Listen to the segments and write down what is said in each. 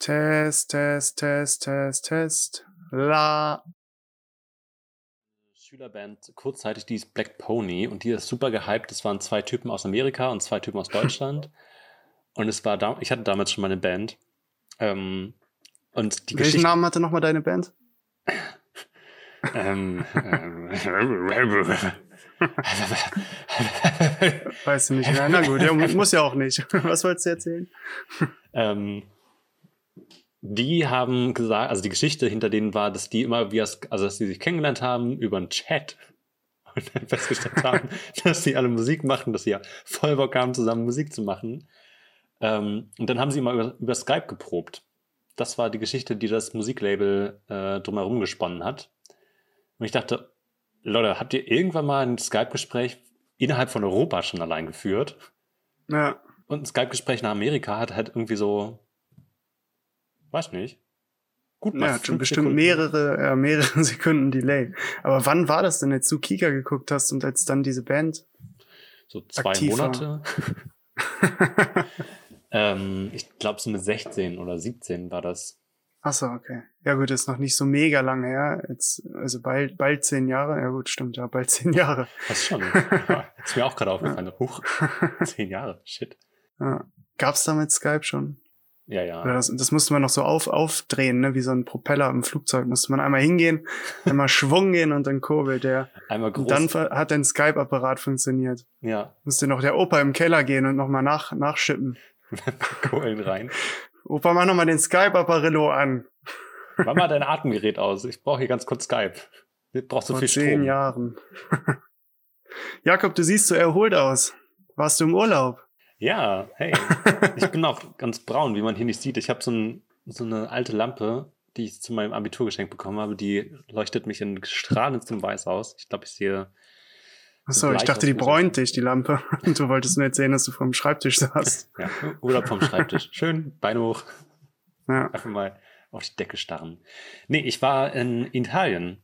Test, Test, Test, Test, Test. La. Schülerband kurzzeitig, die ist Black Pony und die ist super gehypt. Das waren zwei Typen aus Amerika und zwei Typen aus Deutschland. und es war da, ich hatte damals schon meine Band. Ähm, und die Welchen Geschichte. Namen hatte nochmal deine Band? Ähm, ähm, Weißt du nicht mehr. Na gut, ja, mu- muss ja auch nicht. Was wolltest du erzählen? ähm, die haben gesagt, also die Geschichte hinter denen war, dass die immer, wie also dass sie sich kennengelernt haben über einen Chat und dann festgestellt haben, dass sie alle Musik machen, dass sie ja voll Bock haben, zusammen Musik zu machen. Ähm, und dann haben sie mal über, über Skype geprobt. Das war die Geschichte, die das Musiklabel äh, drumherum gesponnen hat. Und ich dachte, Leute, habt ihr irgendwann mal ein Skype-Gespräch innerhalb von Europa schon allein geführt? Ja. Und ein Skype-Gespräch nach Amerika hat halt irgendwie so, weiß nicht, gut Ja, hat schon bestimmt Sekunden. mehrere, äh, mehrere Sekunden Delay. Aber wann war das denn, als du Kika geguckt hast und als dann diese Band? So zwei. Monate. ähm, ich glaube, so mit 16 oder 17 war das. Achso, okay. Ja gut, ist noch nicht so mega lange her. Jetzt, also bald, bald zehn Jahre. Ja gut, stimmt, ja, bald zehn Jahre. Das schon. ja, ist mir auch gerade aufgefallen. Huch, zehn Jahre. Shit. Ja. Gab's damit Skype schon? Ja, ja. Das, das musste man noch so auf, aufdrehen, ne? wie so ein Propeller im Flugzeug. Musste man einmal hingehen, einmal Schwung gehen und dann kurbelt der. Einmal groß. Und dann hat dein Skype-Apparat funktioniert. ja, Musste noch der Opa im Keller gehen und nochmal nach, nachschippen. Kohlen rein. Opa, mach nochmal den Skype-Apparillo an. Mach mal dein Atemgerät aus. Ich brauche hier ganz kurz Skype. Du brauchst so Vor viel zehn Strom. Jahren. Jakob, du siehst so erholt aus. Warst du im Urlaub? Ja, hey. Ich bin auch ganz braun, wie man hier nicht sieht. Ich habe so, ein, so eine alte Lampe, die ich zu meinem Abitur geschenkt bekommen habe. Die leuchtet mich in strahlendstem Weiß aus. Ich glaube, ich sehe. Achso, ich dachte, die bräunt dich, die Lampe. Und du wolltest nur erzählen, dass du vor dem Schreibtisch saßt. Ja, Urlaub vom Schreibtisch. Schön, Beine hoch, Ja. einfach mal auf die Decke starren. Nee, ich war in Italien.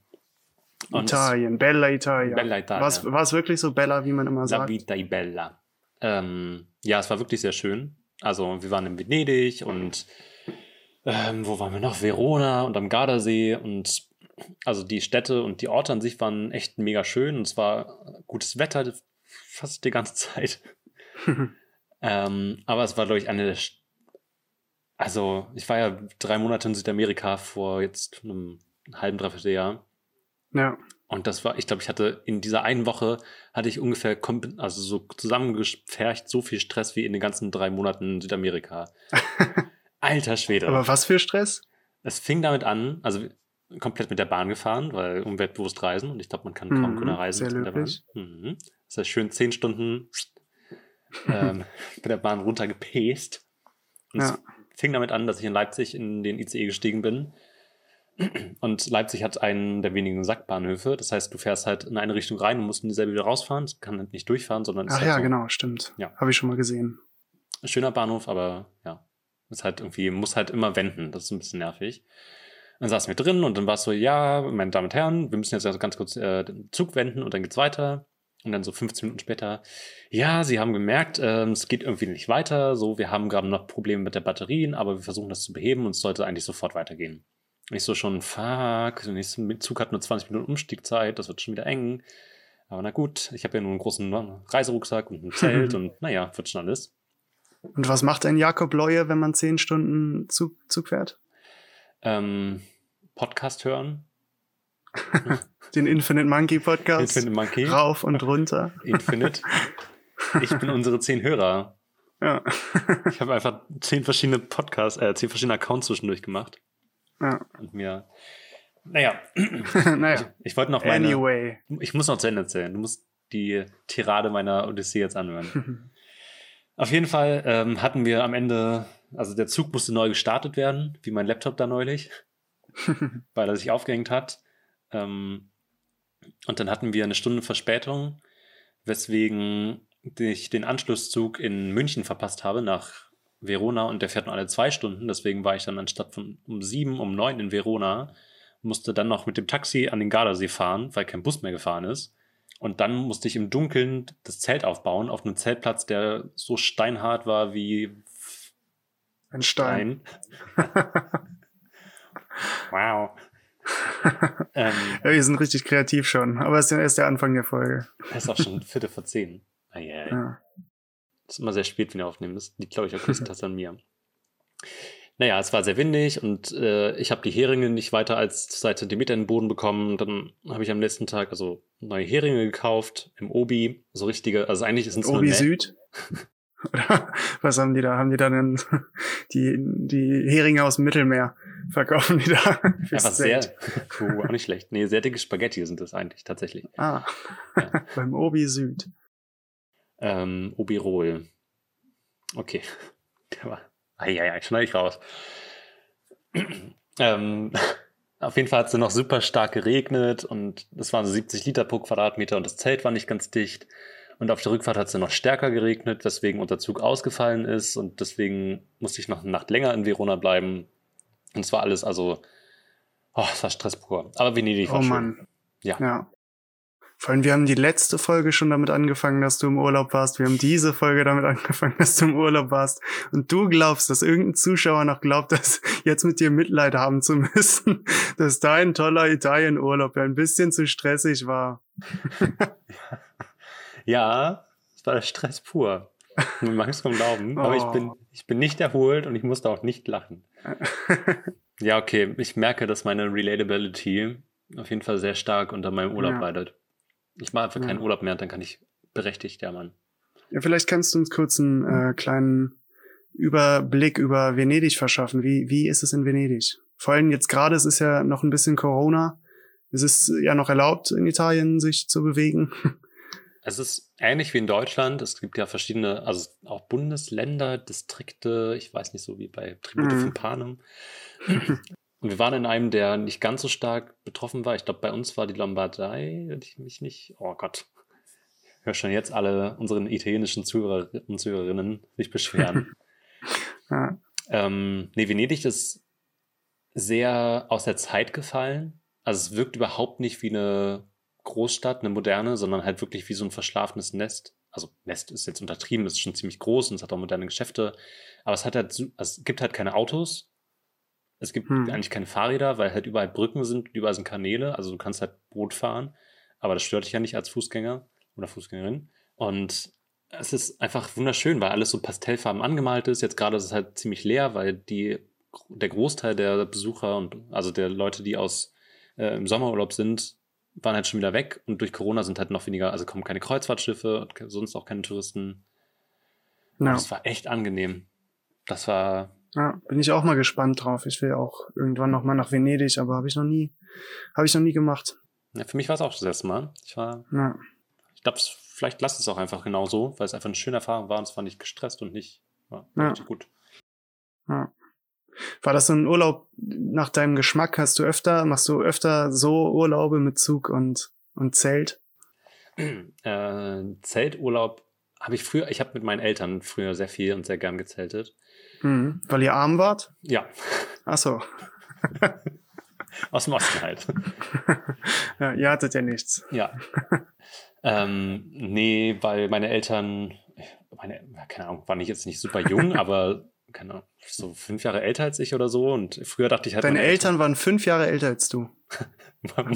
Und Italien, Bella Italia. Bella Italia. War es- wirklich so Bella, wie man immer La sagt? Vita è Bella. Ähm, ja, es war wirklich sehr schön. Also, wir waren in Venedig und ähm, wo waren wir noch? Verona und am Gardasee und also die Städte und die Orte an sich waren echt mega schön und es war gutes Wetter fast die ganze Zeit. ähm, aber es war, glaube ich, eine der. St- Also, ich war ja drei Monate in Südamerika vor jetzt einem halben, dreiviertel Jahr. ja. Und das war, ich glaube, ich hatte in dieser einen Woche hatte ich ungefähr, also so zusammengepfercht so viel Stress wie in den ganzen drei Monaten in Südamerika. Alter Schwede. Aber was für Stress? es fing damit an, also komplett mit der Bahn gefahren, weil umweltbewusst reisen und ich glaube, man kann kaum Mhm, grüner reisen sehr mit der Bahn. Mhm. Das heißt, schön zehn Stunden ähm, mit der Bahn runtergepäst. Und Ja. es fing damit an, dass ich in Leipzig in den ICE gestiegen bin. Und Leipzig hat einen der wenigen Sackbahnhöfe. Das heißt, du fährst halt in eine Richtung rein und musst in dieselbe wieder rausfahren. Es kann halt nicht durchfahren, sondern ist Ach halt ja, so genau, stimmt. Ja. Habe ich schon mal gesehen. schöner Bahnhof, aber ja, ist halt irgendwie, muss halt immer wenden. Das ist ein bisschen nervig. Dann saßen wir drin und dann war es so, ja, meine Damen und Herren, wir müssen jetzt ganz kurz äh, den Zug wenden und dann geht's weiter. Und dann so 15 Minuten später, ja, Sie haben gemerkt, ähm, es geht irgendwie nicht weiter. So, wir haben gerade noch Probleme mit der Batterien, aber wir versuchen das zu beheben und es sollte eigentlich sofort weitergehen. Ich so schon, fuck, der nächste Zug hat nur 20 Minuten Umstiegzeit, das wird schon wieder eng. Aber na gut, ich habe ja nur einen großen Reiserucksack und ein Zelt und naja, wird schon alles. Und was macht ein Jakob Leue, wenn man zehn Stunden Zug, Zug fährt? Ähm, Podcast hören. Den Infinite Monkey Podcast. Infinite Monkey. Rauf und runter. Infinite. Ich bin unsere zehn Hörer. Ja. Ich habe einfach zehn verschiedene Podcasts, äh, zehn verschiedene Accounts zwischendurch gemacht. Ja. Und mir. Naja, naja. ich wollte noch meine. Anyway. Ich muss noch zu Ende erzählen. Du musst die Tirade meiner Odyssee jetzt anhören. Auf jeden Fall ähm, hatten wir am Ende, also der Zug musste neu gestartet werden, wie mein Laptop da neulich, weil er sich aufgehängt hat. Ähm, und dann hatten wir eine Stunde Verspätung, weswegen ich den Anschlusszug in München verpasst habe nach Verona und der fährt nur alle zwei Stunden. Deswegen war ich dann anstatt von um sieben, um neun in Verona, musste dann noch mit dem Taxi an den Gardasee fahren, weil kein Bus mehr gefahren ist. Und dann musste ich im Dunkeln das Zelt aufbauen, auf einem Zeltplatz, der so steinhart war wie Ein Stein. wow. ähm, ja, wir sind richtig kreativ schon, aber es ist erst der Anfang der Folge. Es ist auch schon Viertel vor zehn. Ah, yeah. ja. Das ist immer sehr spät, wenn wir aufnehmen. Das liegt, glaube ich, auch größtenteils an mir. Naja, es war sehr windig und äh, ich habe die Heringe nicht weiter als zwei Zentimeter in den Boden bekommen. Dann habe ich am letzten Tag also neue Heringe gekauft im Obi. So richtige, also eigentlich ist es Obi Süd. Oder was haben die da? Haben die da denn die, die Heringe aus dem Mittelmeer verkaufen die da? Einfach sehr, cool, auch nicht schlecht. Nee, sehr dicke Spaghetti sind das eigentlich tatsächlich. Ah, ja. beim Obi Süd. Ähm, Obi Rohl. Okay. Der war, ah, ja, ja, schneide ich raus. ähm, auf jeden Fall hat es noch super stark geregnet und es waren so 70 Liter pro Quadratmeter und das Zelt war nicht ganz dicht. Und auf der Rückfahrt hat es noch stärker geregnet, weswegen unser Zug ausgefallen ist und deswegen musste ich noch eine Nacht länger in Verona bleiben. Und es war alles, also, oh, es war Stress pur. Aber Venedig war oh, schön. Mann. Ja. ja. Vor allem, wir haben die letzte Folge schon damit angefangen, dass du im Urlaub warst. Wir haben diese Folge damit angefangen, dass du im Urlaub warst. Und du glaubst, dass irgendein Zuschauer noch glaubt, dass jetzt mit dir Mitleid haben zu müssen, dass dein toller Italienurlaub ja ein bisschen zu stressig war. Ja, es war der Stress pur. Man mag es kaum glauben, oh. aber ich bin, oh. ich bin nicht erholt und ich musste auch nicht lachen. ja, okay, ich merke, dass meine Relatability auf jeden Fall sehr stark unter meinem Urlaub ja. leidet. Ich mache einfach ja. keinen Urlaub mehr und dann kann ich berechtigt jammern. Ja, vielleicht kannst du uns kurz einen äh, kleinen Überblick über Venedig verschaffen. Wie, wie ist es in Venedig? Vor allem jetzt gerade, es ist ja noch ein bisschen Corona. Es ist ja noch erlaubt, in Italien sich zu bewegen. Es ist ähnlich wie in Deutschland. Es gibt ja verschiedene, also auch Bundesländer, Distrikte, ich weiß nicht, so wie bei Tribute mhm. von Panem. Und wir waren in einem, der nicht ganz so stark betroffen war. Ich glaube, bei uns war die Lombardei, wenn ich mich nicht, oh Gott, ich höre schon jetzt alle unseren italienischen Zuhörer und Zuhörerinnen sich beschweren. ja. ähm, nee, Venedig ist sehr aus der Zeit gefallen. Also es wirkt überhaupt nicht wie eine Großstadt, eine moderne, sondern halt wirklich wie so ein verschlafenes Nest. Also Nest ist jetzt untertrieben, ist schon ziemlich groß und es hat auch moderne Geschäfte. Aber es hat halt, also es gibt halt keine Autos. Es gibt hm. eigentlich keine Fahrräder, weil halt überall Brücken sind, überall sind Kanäle. Also du kannst halt Boot fahren. Aber das stört dich ja nicht als Fußgänger oder Fußgängerin. Und es ist einfach wunderschön, weil alles so pastellfarben angemalt ist. Jetzt gerade ist es halt ziemlich leer, weil die, der Großteil der Besucher und also der Leute, die aus äh, im Sommerurlaub sind, waren halt schon wieder weg und durch Corona sind halt noch weniger, also kommen keine Kreuzfahrtschiffe und sonst auch keine Touristen. Ja. Das war echt angenehm. Das war. Ja, bin ich auch mal gespannt drauf. Ich will auch irgendwann noch mal nach Venedig, aber habe ich noch nie, habe ich noch nie gemacht. Ja, für mich war es auch das erste Mal. Ich war. Ja. Ich glaube, vielleicht lasst es auch einfach genau so, weil es einfach eine schöne Erfahrung war und es war nicht gestresst und nicht war ja. richtig gut. Ja. War das so ein Urlaub nach deinem Geschmack? Hast du öfter, machst du öfter so Urlaube mit Zug und, und Zelt? Äh, Zelturlaub habe ich früher, ich habe mit meinen Eltern früher sehr viel und sehr gern gezeltet. Mhm, weil ihr arm wart? Ja. Ach so. Aus dem Osten halt. ja, ihr hattet ja nichts. Ja. ähm, nee, weil meine Eltern, meine, keine Ahnung, waren ich jetzt nicht super jung, aber keine Ahnung, so fünf Jahre älter als ich oder so. Und früher dachte ich halt. Deine Eltern, Eltern waren fünf Jahre älter als du.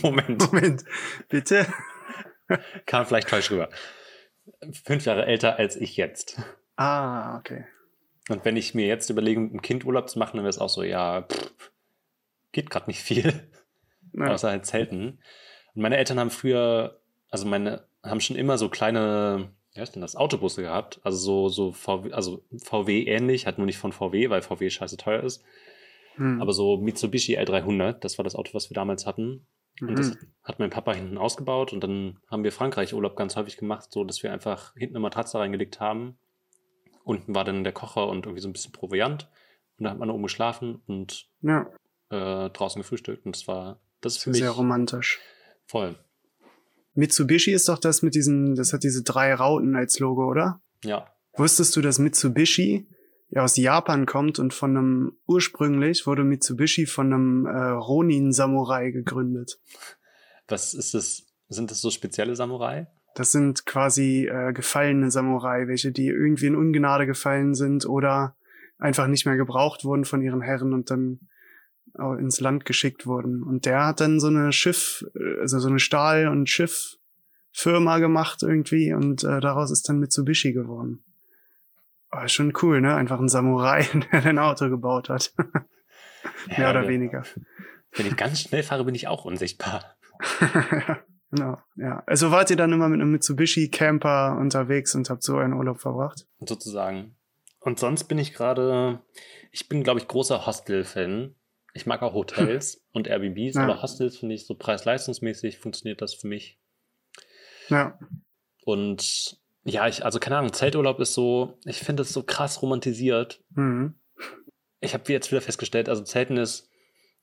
Moment. Moment, bitte. Kam vielleicht falsch rüber. Fünf Jahre älter als ich jetzt. Ah, okay. Und wenn ich mir jetzt überlege, ein Kind Urlaub zu machen, dann wäre es auch so, ja, pff, geht gerade nicht viel. Ja. Außer halt Zelten. Und meine Eltern haben früher, also meine, haben schon immer so kleine wie heißt denn das, Autobusse gehabt. Also so, so VW, also VW ähnlich, hat nur nicht von VW, weil VW scheiße teuer ist. Hm. Aber so Mitsubishi L300, das war das Auto, was wir damals hatten. Und mhm. das hat mein Papa hinten ausgebaut und dann haben wir Frankreich-Urlaub ganz häufig gemacht, so dass wir einfach hinten eine Matratze reingelegt haben. Unten war dann der Kocher und irgendwie so ein bisschen Proviant. Und da hat man oben geschlafen und ja. äh, draußen gefrühstückt. Und das war, das ist für mich. Sehr romantisch. Voll. Mitsubishi ist doch das mit diesen, das hat diese drei Rauten als Logo, oder? Ja. Wusstest du, dass Mitsubishi ja aus Japan kommt und von einem, ursprünglich wurde Mitsubishi von einem äh, Ronin-Samurai gegründet. Was ist das? Sind das so spezielle Samurai? Das sind quasi äh, gefallene Samurai, welche die irgendwie in Ungnade gefallen sind oder einfach nicht mehr gebraucht wurden von ihren Herren und dann ins Land geschickt wurden. Und der hat dann so eine Schiff, also so eine Stahl- und Schifffirma gemacht irgendwie und äh, daraus ist dann Mitsubishi geworden. Aber schon cool, ne? Einfach ein Samurai, der ein Auto gebaut hat. Mehr Ja, oder weniger. Wenn ich ganz schnell fahre, bin ich auch unsichtbar. genau, ja. Also wart ihr dann immer mit einem Mitsubishi Camper unterwegs und habt so einen Urlaub verbracht? sozusagen. Und sonst bin ich gerade, ich bin, glaube ich, großer Hostel-Fan. Ich mag auch Hotels und Airbnbs, Ja. aber Hostels finde ich so preis-leistungsmäßig funktioniert das für mich. Ja, Und ja, ich, also keine Ahnung, Zelturlaub ist so, ich finde es so krass romantisiert. mhm. Ich habe jetzt wieder festgestellt, also Zelten ist,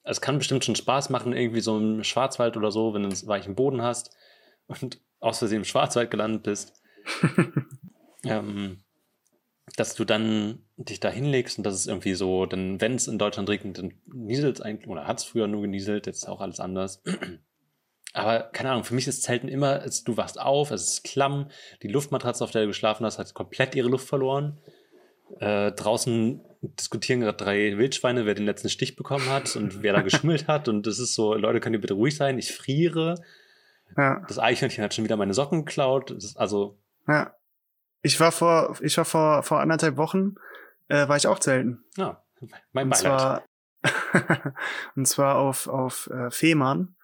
es kann bestimmt schon Spaß machen, irgendwie so im Schwarzwald oder so, wenn du einen weichen Boden hast und aus Versehen im Schwarzwald gelandet bist. ähm, dass du dann dich da hinlegst und das ist irgendwie so, dann, wenn es in Deutschland regnet, dann nieselt es eigentlich, oder hat es früher nur genieselt, jetzt ist auch alles anders. Aber keine Ahnung, für mich ist Zelten immer, du wachst auf, es ist klamm, die Luftmatratze, auf der du geschlafen hast, hat komplett ihre Luft verloren. Äh, draußen diskutieren gerade drei Wildschweine, wer den letzten Stich bekommen hat und wer da geschummelt hat. Und es ist so, Leute, könnt ihr bitte ruhig sein? Ich friere. ja, Das Eichhörnchen hat schon wieder meine Socken geklaut. Also, ja. Ich war vor, ich war vor, vor anderthalb Wochen, äh, war ich auch zelten. ja, mein Und Beileid. zwar, und zwar auf, auf äh, Fehmarn,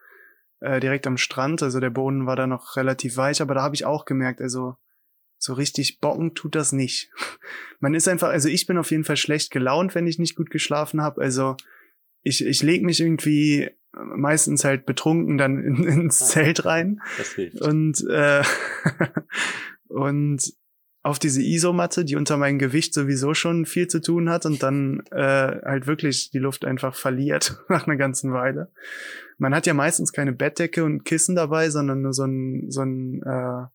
äh, direkt am Strand. Also der Boden war da noch relativ weich, aber da habe ich auch gemerkt, also so richtig bocken tut das nicht. Man ist einfach, also ich bin auf jeden Fall schlecht gelaunt, wenn ich nicht gut geschlafen habe. Also ich, ich leg mich irgendwie meistens halt betrunken dann in, ins Zelt rein Das hilft. und äh, und auf diese Isomatte, die unter meinem Gewicht sowieso schon viel zu tun hat und dann äh, halt wirklich die Luft einfach verliert nach einer ganzen Weile. Man hat ja meistens keine Bettdecke und Kissen dabei, sondern nur so ein so ein äh,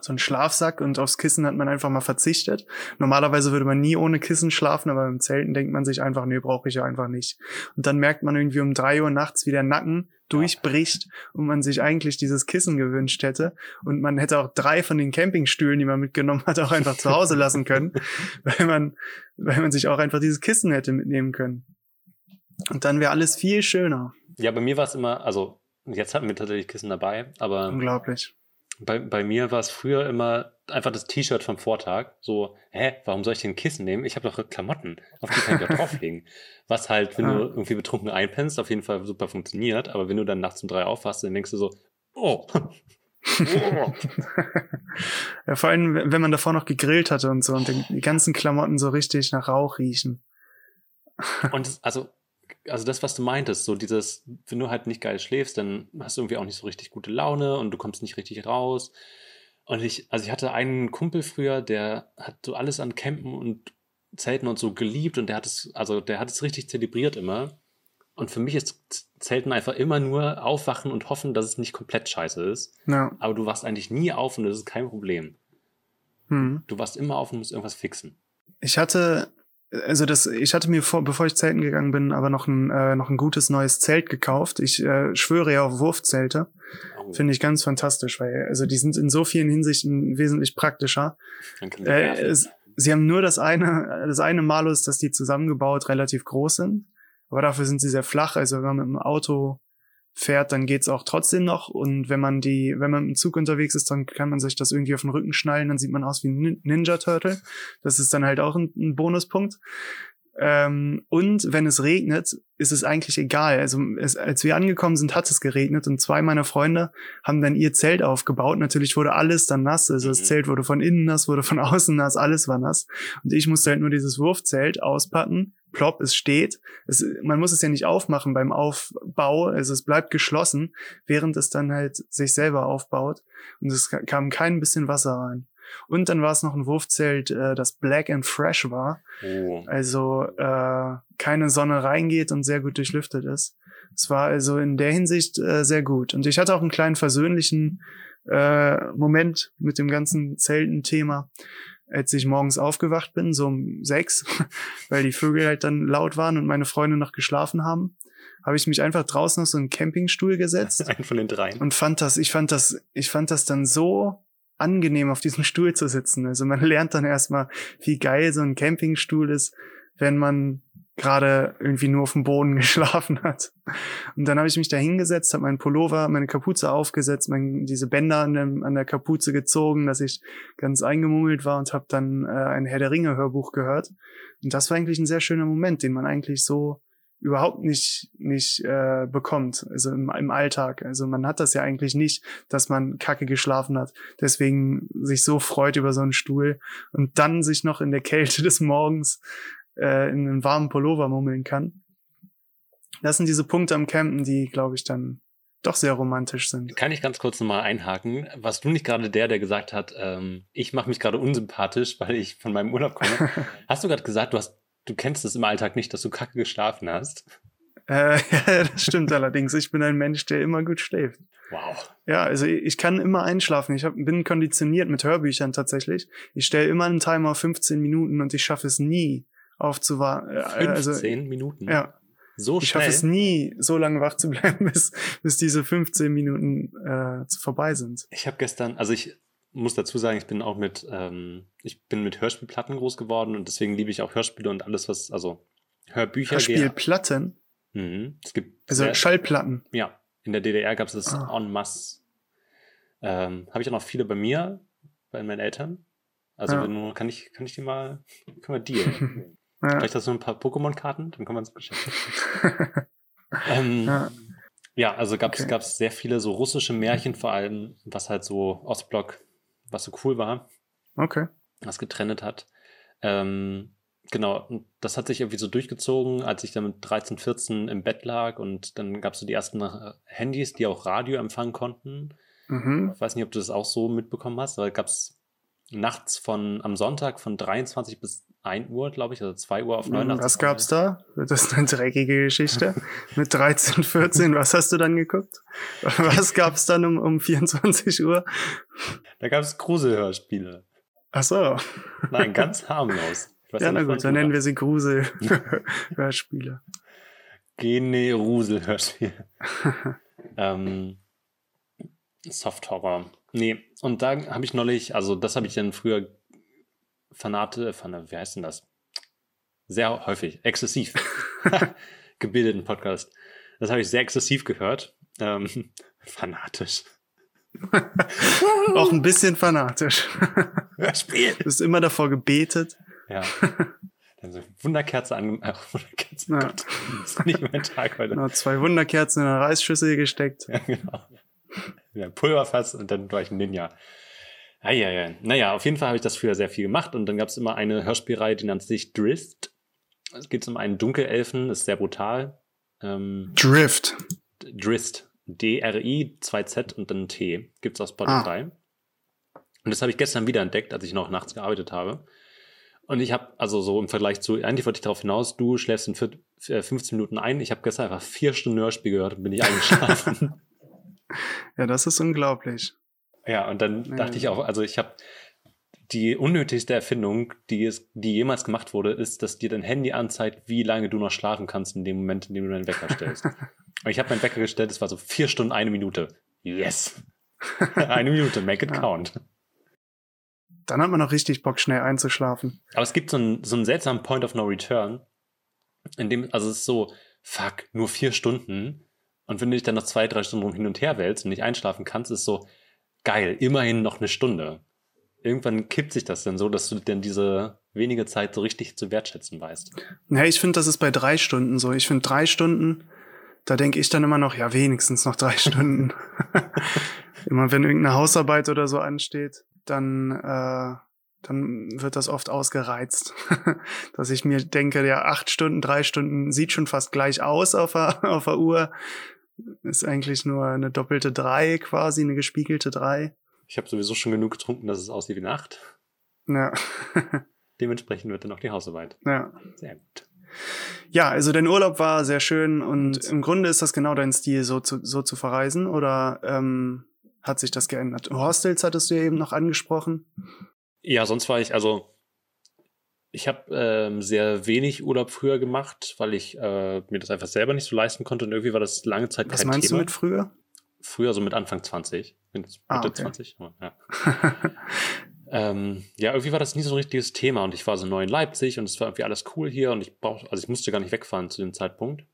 so ein Schlafsack und aufs Kissen hat man einfach mal verzichtet. Normalerweise würde man nie ohne Kissen schlafen, aber im Zelten denkt man sich einfach, nee, brauche ich ja einfach nicht. Und dann merkt man irgendwie um drei Uhr nachts, wie der Nacken durchbricht und man sich eigentlich dieses Kissen gewünscht hätte. Und man hätte auch drei von den Campingstühlen, die man mitgenommen hat, auch einfach zu Hause lassen können, weil man, weil man sich auch einfach dieses Kissen hätte mitnehmen können. Und dann wäre alles viel schöner. Ja, bei mir war es immer, also jetzt hatten wir tatsächlich Kissen dabei, aber Unglaublich. Bei, bei mir war es früher immer einfach das T-Shirt vom Vortag. So, hä, warum soll ich denn Kissen nehmen? Ich habe doch Klamotten, auf die kann ich doch drauflegen. Was halt, wenn du irgendwie betrunken einpennst, auf jeden Fall super funktioniert, aber wenn du dann nachts um drei aufwachst, dann denkst du so, oh. oh. ja, vor allem, wenn man davor noch gegrillt hatte und so und die die ganzen Klamotten so richtig nach Rauch riechen. Und das, also, also das, was du meintest, so dieses, wenn du halt nicht geil schläfst, dann hast du irgendwie auch nicht so richtig gute Laune und du kommst nicht richtig raus. Und ich, also ich hatte einen Kumpel früher, der hat so alles an Campen und Zelten und so geliebt und der hat es, also der hat es richtig zelebriert immer. Und für mich ist Zelten einfach immer nur aufwachen und hoffen, dass es nicht komplett scheiße ist. Ja. Aber du wachst eigentlich nie auf und das ist kein Problem. Hm. Du wachst immer auf und musst irgendwas fixen. Ich hatte, also das, ich hatte mir vor, bevor ich zelten gegangen bin, aber noch ein, äh, noch ein gutes neues Zelt gekauft. Ich äh, schwöre ja auf Wurfzelte. Oh, Finde ich ganz fantastisch, weil also die sind in so vielen Hinsichten wesentlich praktischer. Äh, es, sie haben nur das eine, das eine Malus, dass die zusammengebaut relativ groß sind. Aber dafür sind sie sehr flach. Also wenn man mit dem Auto fährt, dann geht's auch trotzdem noch. Und wenn man die, wenn man im Zug unterwegs ist, dann kann man sich das irgendwie auf den Rücken schnallen, dann sieht man aus wie ein Nin- Ninja Turtle. Das ist dann halt auch ein, ein Bonuspunkt. Ähm, und wenn es regnet, ist es eigentlich egal. Also es, als wir angekommen sind, hat es geregnet und zwei meiner Freunde haben dann ihr Zelt aufgebaut. Natürlich wurde alles dann nass. Also das Mhm. Zelt wurde von innen nass, wurde von außen nass, alles war nass. Und ich musste halt nur dieses Wurfzelt auspacken. Plopp, es steht. Es, man muss es ja nicht aufmachen beim Aufbau. Also es bleibt geschlossen, während es dann halt sich selber aufbaut. Und es ka- kam kein bisschen Wasser rein. Und dann war es noch ein Wurfzelt, äh, das black and fresh war. Oh. Also äh, keine Sonne reingeht und sehr gut durchlüftet ist. Es war also in der Hinsicht äh, sehr gut. Und ich hatte auch einen kleinen versöhnlichen äh, Moment mit dem ganzen Zelten-Thema, als ich morgens aufgewacht bin, so um sechs, weil die Vögel halt dann laut waren und meine Freunde noch geschlafen haben, habe ich mich einfach draußen auf so einen Campingstuhl gesetzt Einen von den dreien. und fand das, ich fand das, ich fand das dann so angenehm, auf diesem Stuhl zu sitzen. Also man lernt dann erstmal, wie geil so ein Campingstuhl ist, wenn man gerade irgendwie nur auf dem Boden geschlafen hat. Und dann habe ich mich da hingesetzt, habe meinen Pullover, meine Kapuze aufgesetzt, mein, diese Bänder an, dem, an der Kapuze gezogen, dass ich ganz eingemummelt war und habe dann äh, ein Herr der Ringe Hörbuch gehört. Und das war eigentlich ein sehr schöner Moment, den man eigentlich so überhaupt nicht nicht äh, bekommt, also im, im Alltag. Also man hat das ja eigentlich nicht, dass man kacke geschlafen hat, deswegen sich so freut über so einen Stuhl und dann sich noch in der Kälte des Morgens äh, in einen warmen Pullover mummeln kann. Das sind diese Punkte am Campen, die, glaube ich, dann doch sehr romantisch sind. Kann ich ganz kurz nochmal einhaken? Warst du nicht gerade der, der gesagt hat, ähm, ich mache mich gerade unsympathisch, weil ich von meinem Urlaub komme? hast du gerade gesagt, du hast, du kennst es im Alltag nicht, dass du kacke geschlafen hast? Äh, ja, das stimmt allerdings. Ich bin ein Mensch, der immer gut schläft. Wow. Ja, also ich kann immer einschlafen. Ich hab, bin konditioniert mit Hörbüchern tatsächlich. Ich stelle immer einen Timer auf 15 Minuten und ich schaffe es nie aufzuwarten. Äh, 15 also, Minuten? ja, So ich schnell? schaffe es nie, so lange wach zu bleiben, bis, bis diese 15 Minuten äh, vorbei sind. Ich habe gestern, also ich muss dazu sagen, ich bin auch mit, ähm, ich bin mit Hörspielplatten groß geworden und deswegen liebe ich auch Hörspiele und alles, was, also Hörbücher. Hörspielplatten, Mhm. Es gibt also sehr- Schallplatten. Ja, in der DDR gab es das Ah. en masse. Ähm, Habe ich auch noch viele bei mir, bei meinen Eltern. Also Ja. kann ich, kann ich die mal, können wir dealen. Ja. Vielleicht hast du ein paar Pokémon-Karten, dann kann man es geschenken. Ähm, ja. ja, also gab es Okay. gab's sehr viele so russische Märchen, vor allem, was halt so Ostblock, was so cool war, Okay. was getrennt hat. Ähm, genau, und das hat sich irgendwie so durchgezogen, als ich dann mit 13, 14 im Bett lag und dann gab es so die ersten äh, Handys, die auch Radio empfangen konnten. Mhm. Ich weiß nicht, ob du das auch so mitbekommen hast, aber gab es nachts von am Sonntag von 23 bis 1 Uhr, glaube ich, also 2 Uhr auf 9. Mhm. Was gab's da? Das ist eine dreckige Geschichte. Mit 13, 14, was hast du dann geguckt? Was gab's dann um, um 24 Uhr? Da gab es Gruselhörspiele. Ach so. Nein, ganz harmlos. Ja, na gut, dann nennen wir sie Grusel-Hörspiele. Generusel-Hörspiel. ähm, Soft Horror. Nee, und da habe ich neulich, also das habe ich dann früher Fanate, Fan, wie heißt denn das? Sehr häufig, exzessiv gebildeten Podcast. Das habe ich sehr exzessiv gehört. Ähm, fanatisch. Auch ein bisschen fanatisch. Hörspiel. Du hast immer davor gebetet. Ja. Dann so Wunderkerze an. Äh, Wunderkerze. Ja. Gott, das ist nicht mein Tag heute. Noch zwei Wunderkerzen in eine Reisschüssel gesteckt. Ja, genau. Ja, Pulverfass und dann war ich ein Ninja. Ah, ja, ja. Naja, auf jeden Fall habe ich das früher sehr viel gemacht und dann gab es immer eine Hörspielreihe, die nannte sich Drift. Es geht um einen Dunkelelfen, ist sehr brutal. Ähm, Drift. Drist. D-R-I, 2Z und dann T. Gibt's auf Spotify. Und das habe ich gestern wieder entdeckt, als ich noch nachts gearbeitet habe. Und ich habe, also so im Vergleich zu, eigentlich wollte ich darauf hinaus, du schläfst in vier, äh, 15 Minuten ein. Ich habe gestern einfach vier Stunden Hörspiel gehört und bin nicht eingeschlafen. Ja, das ist unglaublich. Ja, und dann dachte ich auch, also ich habe die unnötigste Erfindung, die, es, die jemals gemacht wurde, ist, dass dir dein Handy anzeigt, wie lange du noch schlafen kannst in dem Moment, in dem du deinen Wecker stellst. und ich habe meinen Wecker gestellt, es war so vier Stunden, eine Minute. Yes. eine Minute, make it Ja. count. Dann hat man noch richtig Bock, schnell einzuschlafen. Aber es gibt so einen, so einen seltsamen Point of No Return, in dem, also es ist so, fuck, nur vier Stunden. Und wenn du dich dann noch zwei, drei Stunden rum hin und her wälzt und nicht einschlafen kannst, ist so, geil, immerhin noch eine Stunde. Irgendwann kippt sich das dann so, dass du dann diese wenige Zeit so richtig zu wertschätzen weißt. Ja, ich finde, das ist bei drei Stunden so. Ich finde drei Stunden, da denke ich dann immer noch, ja, wenigstens noch drei Stunden. immer wenn irgendeine Hausarbeit oder so ansteht, dann, äh, dann wird das oft ausgereizt. Dass ich mir denke, ja, acht Stunden, drei Stunden sieht schon fast gleich aus auf der, auf der Uhr. Ist eigentlich nur eine doppelte drei quasi, eine gespiegelte drei. Ich habe sowieso schon genug getrunken, dass es aussieht wie Nacht. Ja. Dementsprechend wird dann auch die Hausarbeit. ja. Sehr gut. Ja, also dein Urlaub war sehr schön und im Grunde ist das genau dein Stil, so zu, so zu verreisen oder ähm, hat sich das geändert? Hostels hattest du ja eben noch angesprochen. Ja, sonst war ich, also ich habe ähm, sehr wenig Urlaub früher gemacht, weil ich äh, mir das einfach selber nicht so leisten konnte und irgendwie war das lange Zeit Was kein meinst Thema. du mit früher? Früher so mit Anfang 20, bin jetzt Ah, Mitte okay. 20. aber Ja. Ähm, ja, irgendwie war das nie so ein richtiges Thema und ich war so neu in Leipzig und es war irgendwie alles cool hier und ich brauch, also ich musste gar nicht wegfahren zu dem Zeitpunkt.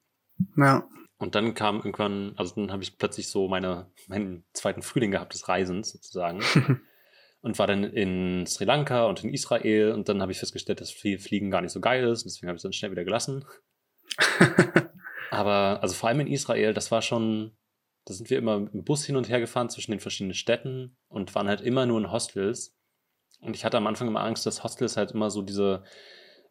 Ja. Und dann kam irgendwann, also dann habe ich plötzlich so meine, meinen zweiten Frühling gehabt des Reisens sozusagen. und war dann in Sri Lanka und in Israel und dann habe ich festgestellt, dass Fliegen gar nicht so geil ist. Und deswegen habe ich es dann schnell wieder gelassen. Aber also vor allem in Israel, das war schon, da sind wir immer im Bus hin und her gefahren zwischen den verschiedenen Städten und waren halt immer nur in Hostels. Und ich hatte am Anfang immer Angst, dass Hostels halt immer so diese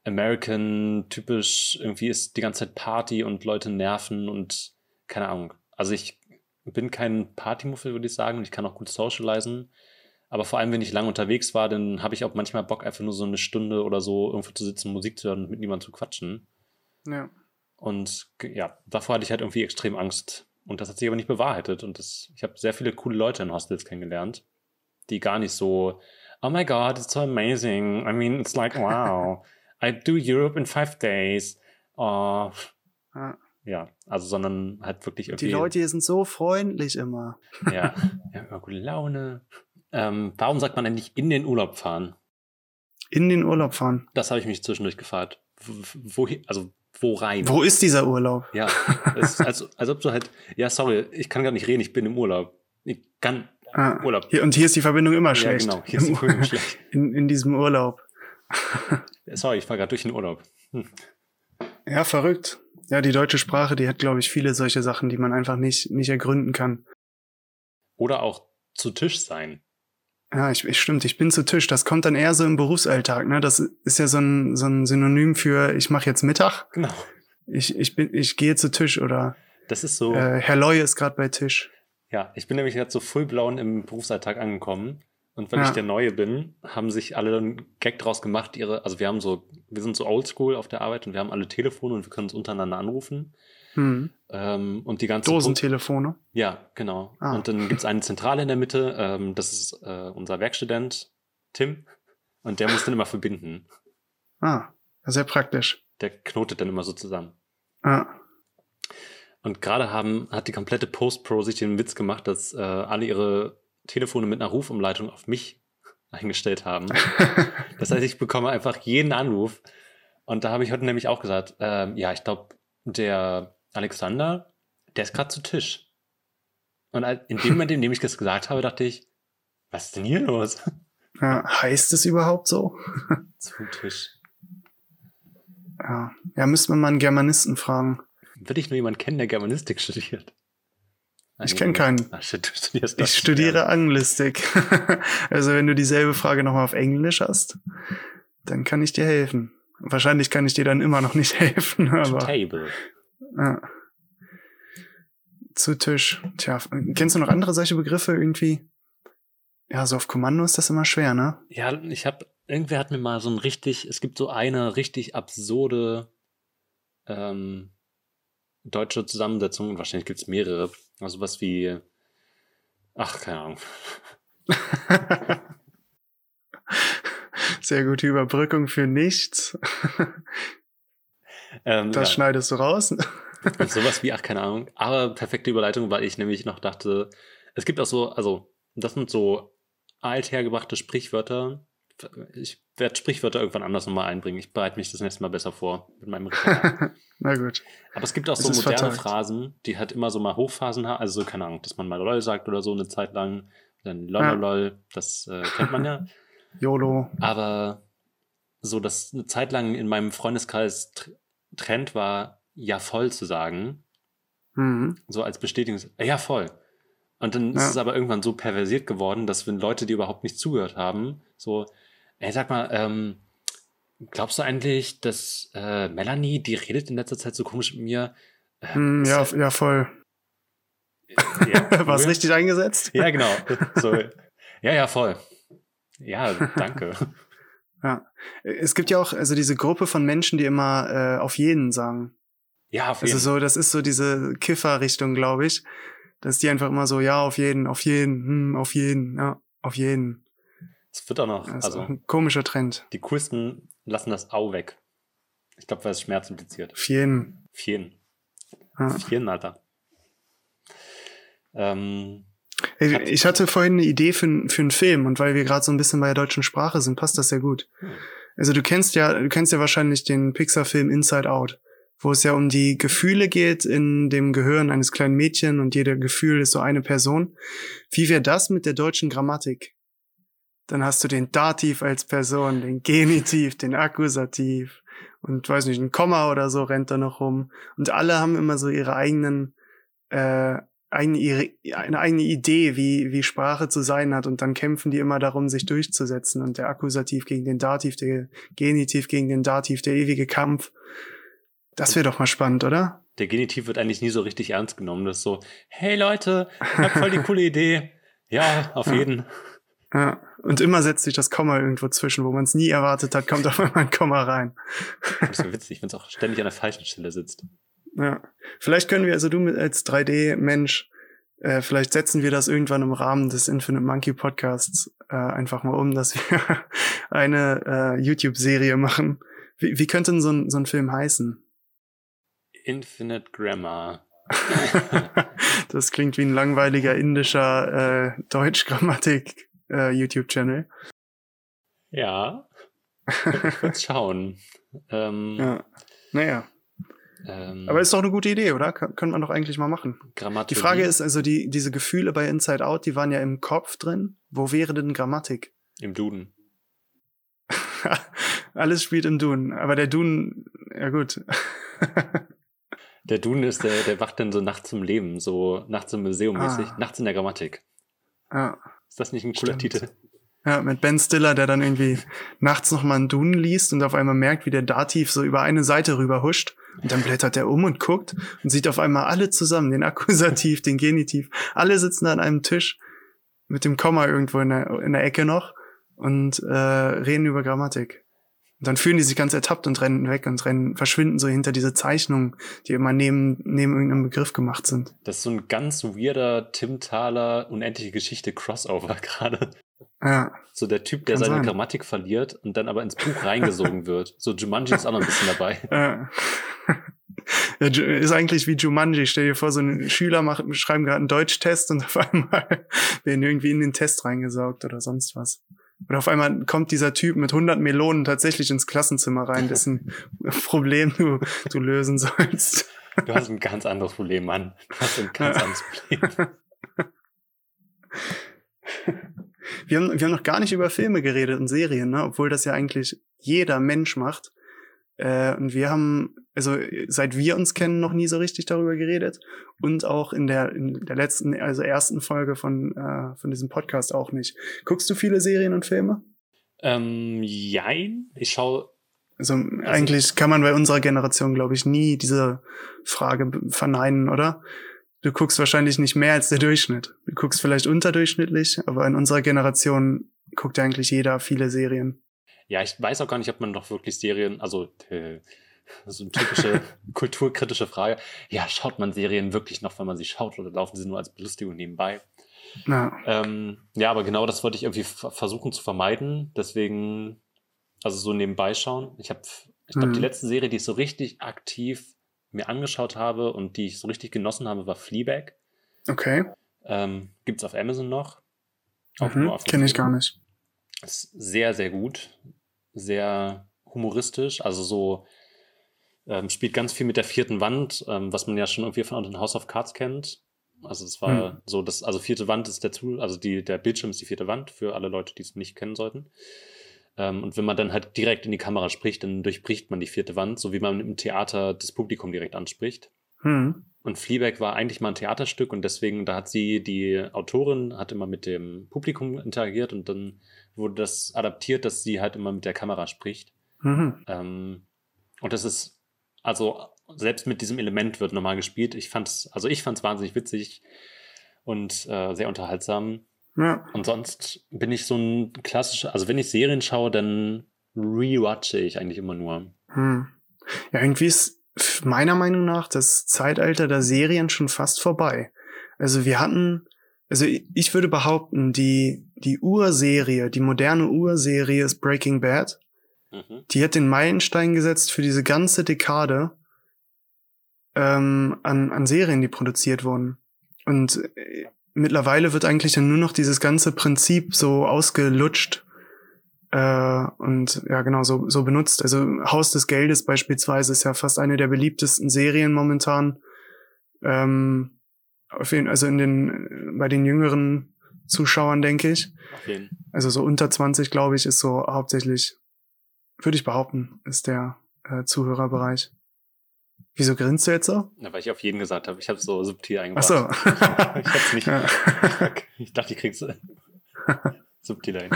American typisch irgendwie ist die ganze Zeit Party und Leute nerven und keine Ahnung. Also ich bin kein Partymuffel, würde ich sagen, und ich kann auch gut socialisen. Aber vor allem, wenn ich lange unterwegs war, dann habe ich auch manchmal Bock, einfach nur so eine Stunde oder so irgendwo zu sitzen, Musik zu hören und mit niemandem zu quatschen. Ja. Und ja, davor hatte ich halt irgendwie extrem Angst. Und das hat sich aber nicht bewahrheitet. Und das, ich habe sehr viele coole Leute in Hostels kennengelernt, die gar nicht so, oh my God, it's so amazing. I mean, it's like, wow, I do Europe in five days. Oh. Ja. ja, also, sondern halt wirklich irgendwie. Die Leute hier sind so freundlich immer. Ja, ja immer gute Laune. Ähm, warum sagt man eigentlich in den Urlaub fahren? In den Urlaub fahren? Das habe ich mich zwischendurch gefragt. Wohin, also wo rein? Wo ist dieser Urlaub? Ja, es, als, als ob du halt, ja, sorry, ich kann gar nicht reden, ich bin im Urlaub. Ich kann ah, Urlaub. Hier, und hier ist die Verbindung immer schlecht. Ja, genau, hier ist die Verbindung schlecht. In, in diesem Urlaub. sorry, ich fahre gerade durch den Urlaub. Hm. Ja, verrückt. Ja, die deutsche Sprache, die hat, glaube ich, viele solche Sachen, die man einfach nicht, nicht ergründen kann. Oder auch zu Tisch sein. Ja, ich, ich stimmt, ich bin zu Tisch. Das kommt dann eher so im Berufsalltag, ne? Das ist ja so ein, so ein Synonym für ich mache jetzt Mittag. Genau. Ich, ich bin, ich gehe zu Tisch oder das ist so. Äh, Herr Loye ist gerade bei Tisch. Ja, ich bin nämlich jetzt so fullblauen im Berufsalltag angekommen. Und weil ja. ich der Neue bin, haben sich alle einen Gag draus gemacht, ihre, also wir haben so, wir sind so oldschool auf der Arbeit und wir haben alle Telefone und wir können uns untereinander anrufen. Hm. Ähm, und die ganze Dosentelefone? Ja, genau. Ah. Und dann gibt es eine Zentrale in der Mitte, ähm, das ist äh, unser Werkstudent Tim und der muss dann immer verbinden. Ah, sehr praktisch. Der knotet dann immer so zusammen. Ah. Und gerade haben, hat die komplette Post-Pro sich den Witz gemacht, dass äh, alle ihre Telefone mit einer Rufumleitung auf mich eingestellt haben. das heißt, ich bekomme einfach jeden Anruf. Und da habe ich heute nämlich auch gesagt, äh, ja, ich glaube, der Alexander, der ist gerade zu Tisch. Und in dem Moment, in dem ich das gesagt habe, dachte ich, was ist denn hier los? Ja, heißt es überhaupt so? zu Tisch. Ja, ja müsste man mal einen Germanisten fragen. Würde ich nur jemanden kennen, der Germanistik studiert? Ich kenne keinen. Ach, shit, ich studiere ja. Anglistik. also wenn du dieselbe Frage nochmal auf Englisch hast, dann kann ich dir helfen. Wahrscheinlich kann ich dir dann immer noch nicht helfen, aber. Table. Ja. Zu Tisch. Tja, kennst du noch andere solche Begriffe irgendwie? Ja, so auf Kommando ist das immer schwer, ne? Ja, ich habe irgendwer hat mir mal so ein richtig, es gibt so eine richtig absurde ähm, deutsche Zusammensetzung und wahrscheinlich gibt es mehrere. Also was wie, ach, keine Ahnung. Sehr gute Überbrückung für nichts. Ähm, das ja. schneidest du raus. Und sowas wie, ach, keine Ahnung. Aber perfekte Überleitung, weil ich nämlich noch dachte, es gibt auch so, also, das sind so althergebrachte Sprichwörter. Ich werde Sprichwörter irgendwann anders nochmal einbringen. Ich bereite mich das nächste Mal besser vor mit meinem Referat. Na gut. Aber es gibt auch so moderne vertagt. Phrasen, die halt immer so mal Hochphasen haben. Also, so, keine Ahnung, dass man mal LOL sagt oder so eine Zeit lang. Dann LOL, ja. das äh, kennt man ja. YOLO. Aber so, dass eine Zeit lang in meinem Freundeskreis Trend war, ja voll zu sagen. Mhm. So als Bestätigung. Ja, voll. Und dann ja. ist es aber irgendwann so perversiert geworden, dass wenn Leute, die überhaupt nicht zugehört haben, so, ey, sag mal, ähm, glaubst du eigentlich, dass äh, Melanie, die redet in letzter Zeit so komisch mit mir? Äh, mm, ja, ja, voll. Ja, War es richtig eingesetzt? Ja, genau. So, ja, ja, voll. Ja, danke. Ja. Es gibt ja auch also diese Gruppe von Menschen, die immer äh, auf jeden sagen. Ja, auf jeden. Also so, das ist so diese Kiffer-Richtung, glaube ich. Dass die einfach immer so, ja, auf jeden, auf jeden, hm, auf jeden, ja, auf jeden. Es wird auch noch, das also ein komischer Trend. Die coolsten lassen das Au weg. Ich glaube, weil es Schmerz impliziert. Auf jeden. Auf jeden. Ja. Auf jeden, Alter. Ähm, Ich, hatte vorhin eine Idee für, für einen Film und weil wir gerade so ein bisschen bei der deutschen Sprache sind, passt das sehr gut. Also du kennst ja, du kennst ja wahrscheinlich den Pixar-Film Inside Out, wo es ja um die Gefühle geht in dem Gehirn eines kleinen Mädchen und jeder Gefühl ist so eine Person. Wie wäre das mit der deutschen Grammatik? Dann hast du den Dativ als Person, den Genitiv, den Akkusativ und weiß nicht, ein Komma oder so rennt da noch rum. Und alle haben immer so ihre eigenen äh, eigene, ihre, eine eigene Idee, wie, wie Sprache zu sein hat und dann kämpfen die immer darum, sich durchzusetzen und der Akkusativ gegen den Dativ, der Genitiv gegen den Dativ, der ewige Kampf. Das wäre doch mal spannend, oder? Der Genitiv wird eigentlich nie so richtig ernst genommen. Das ist so, hey Leute, ich hab voll die coole Idee. Ja, auf Ja. jeden. Ja. Und immer setzt sich das Komma irgendwo zwischen, wo man es nie erwartet hat, kommt auf einmal ein Komma rein. Das ist witzig, wenn es auch ständig an der falschen Stelle sitzt. Ja. Vielleicht können wir, also du als 3D-Mensch, äh, vielleicht setzen wir das irgendwann im Rahmen des Infinite Monkey Podcasts äh, einfach mal um, dass wir eine äh, YouTube-Serie machen. Wie, wie könnte denn so ein, so ein Film heißen? Infinite Grammar. das klingt wie ein langweiliger indischer äh, Deutsch-Grammatik äh, YouTube-Channel. Ja. Ich schauen. Ähm, Ja. Naja. Ähm, Aber ist doch eine gute Idee, oder? Kann, könnte man doch eigentlich mal machen. Die Grammatik. Frage ist also, die, diese Gefühle bei Inside Out, die waren ja im Kopf drin. Wo wäre denn Grammatik? Im Duden. Alles spielt im Duden. Aber der Duden, ja gut. Der Duden ist der, der wacht dann so nachts im Leben, so nachts im Museum mäßig. Ah. Nachts in der Grammatik. ja. Ist das nicht ein cooler Stimmt. Titel? ja, mit Ben Stiller, der dann irgendwie nachts nochmal einen Duden liest und auf einmal merkt, wie der Dativ so über eine Seite rüber huscht. Und dann blättert er um und guckt und sieht auf einmal alle zusammen, den Akkusativ, den Genitiv. Alle sitzen an einem Tisch mit dem Komma irgendwo in der, in der Ecke noch und äh, reden über Grammatik. Und dann fühlen die sich ganz ertappt und rennen weg und rennen, verschwinden so hinter diese Zeichnungen, die immer neben, neben irgendeinem Begriff gemacht sind. Das ist so ein ganz weirder Tim Thaler unendliche Geschichte Crossover gerade. Ja, So der Typ, der Kann seine sein. Grammatik verliert und dann aber ins Buch reingesogen wird. So Jumanji ist auch noch ein bisschen dabei. Ja. Ja, ist eigentlich wie Jumanji. Stell dir vor, so ein Schüler macht, schreiben gerade einen Deutschtest und auf einmal werden irgendwie in den Test reingesaugt oder sonst was. Oder auf einmal kommt dieser Typ mit 100 Melonen tatsächlich ins Klassenzimmer rein, dessen Problem du, du lösen sollst. Du hast ein ganz anderes Problem, Mann. Du hast ein ganz Ja. anderes Problem. Wir haben, wir haben noch gar nicht über Filme geredet und Serien, ne? obwohl das ja eigentlich jeder Mensch macht. Äh, und wir haben, also seit wir uns kennen, noch nie so richtig darüber geredet. Und auch in der, in der letzten, also ersten Folge von, äh, von diesem Podcast auch nicht. Guckst du viele Serien und Filme? Ähm, jein. Ich schaue, Also, eigentlich kann man bei unserer Generation, glaube ich, nie diese Frage verneinen, oder? Du guckst wahrscheinlich nicht mehr als der Durchschnitt. Du guckst vielleicht unterdurchschnittlich, aber in unserer Generation guckt ja eigentlich jeder viele Serien. ja, ich weiß auch gar nicht, ob man noch wirklich Serien, also äh, so eine typische kulturkritische Frage. Ja, schaut man Serien wirklich noch, wenn man sie schaut oder laufen sie nur als Belustigung nebenbei? Na, Ähm, ja, aber genau das wollte ich irgendwie ver- versuchen zu vermeiden. Deswegen, also so nebenbei schauen. Ich habe, ich glaube, Mhm. die letzte Serie, die ich so richtig aktiv mir angeschaut habe und die ich so richtig genossen habe, war Fleabag. okay. Ähm, Gibt es auf Amazon noch. Mhm. Kenne ich gar nicht. Ist sehr, sehr gut. Sehr humoristisch. Also so ähm, spielt ganz viel mit der vierten Wand, ähm, was man ja schon irgendwie von den House of Cards kennt. Also es war Hm. so, dass, also vierte Wand ist der Tool, also die, der Bildschirm ist die vierte Wand für alle Leute, die es nicht kennen sollten. Ähm, und wenn man dann halt direkt in die Kamera spricht, dann durchbricht man die vierte Wand, so wie man im Theater das Publikum direkt anspricht. Hm. Und Fleabag war eigentlich mal ein Theaterstück und deswegen, da hat sie, die Autorin, hat immer mit dem Publikum interagiert und dann wurde das adaptiert, dass sie halt immer mit der Kamera spricht. Mhm. Ähm, und das ist, also selbst mit diesem Element wird normal gespielt. Ich fand's, also ich fand's wahnsinnig witzig und äh, sehr unterhaltsam. Ja. Und sonst bin ich so ein klassischer, also wenn ich Serien schaue, dann rewatche ich eigentlich immer nur. Hm. Ja, irgendwie ist meiner Meinung nach das Zeitalter der Serien schon fast vorbei. Also wir hatten, also ich würde behaupten, die, die Urserie, die moderne Urserie ist Breaking Bad. Mhm. Die hat den Meilenstein gesetzt für diese ganze Dekade ähm, an, an Serien, die produziert wurden. Und äh, mittlerweile wird eigentlich dann nur noch dieses ganze Prinzip so ausgelutscht äh, und ja genau so, so benutzt. Also Haus des Geldes beispielsweise ist ja fast eine der beliebtesten Serien momentan. Ähm, auf jeden, also in den bei den jüngeren Zuschauern denke ich. Auf jeden. Also so unter 20 glaube ich ist so hauptsächlich, würde ich behaupten, ist der äh, Zuhörerbereich. Wieso grinst du jetzt so? Na, weil ich auf jeden gesagt habe. Ich habe so subtil eingebaut. Ach so. ich hab's nicht. ich dachte, ich krieg's subtil ein.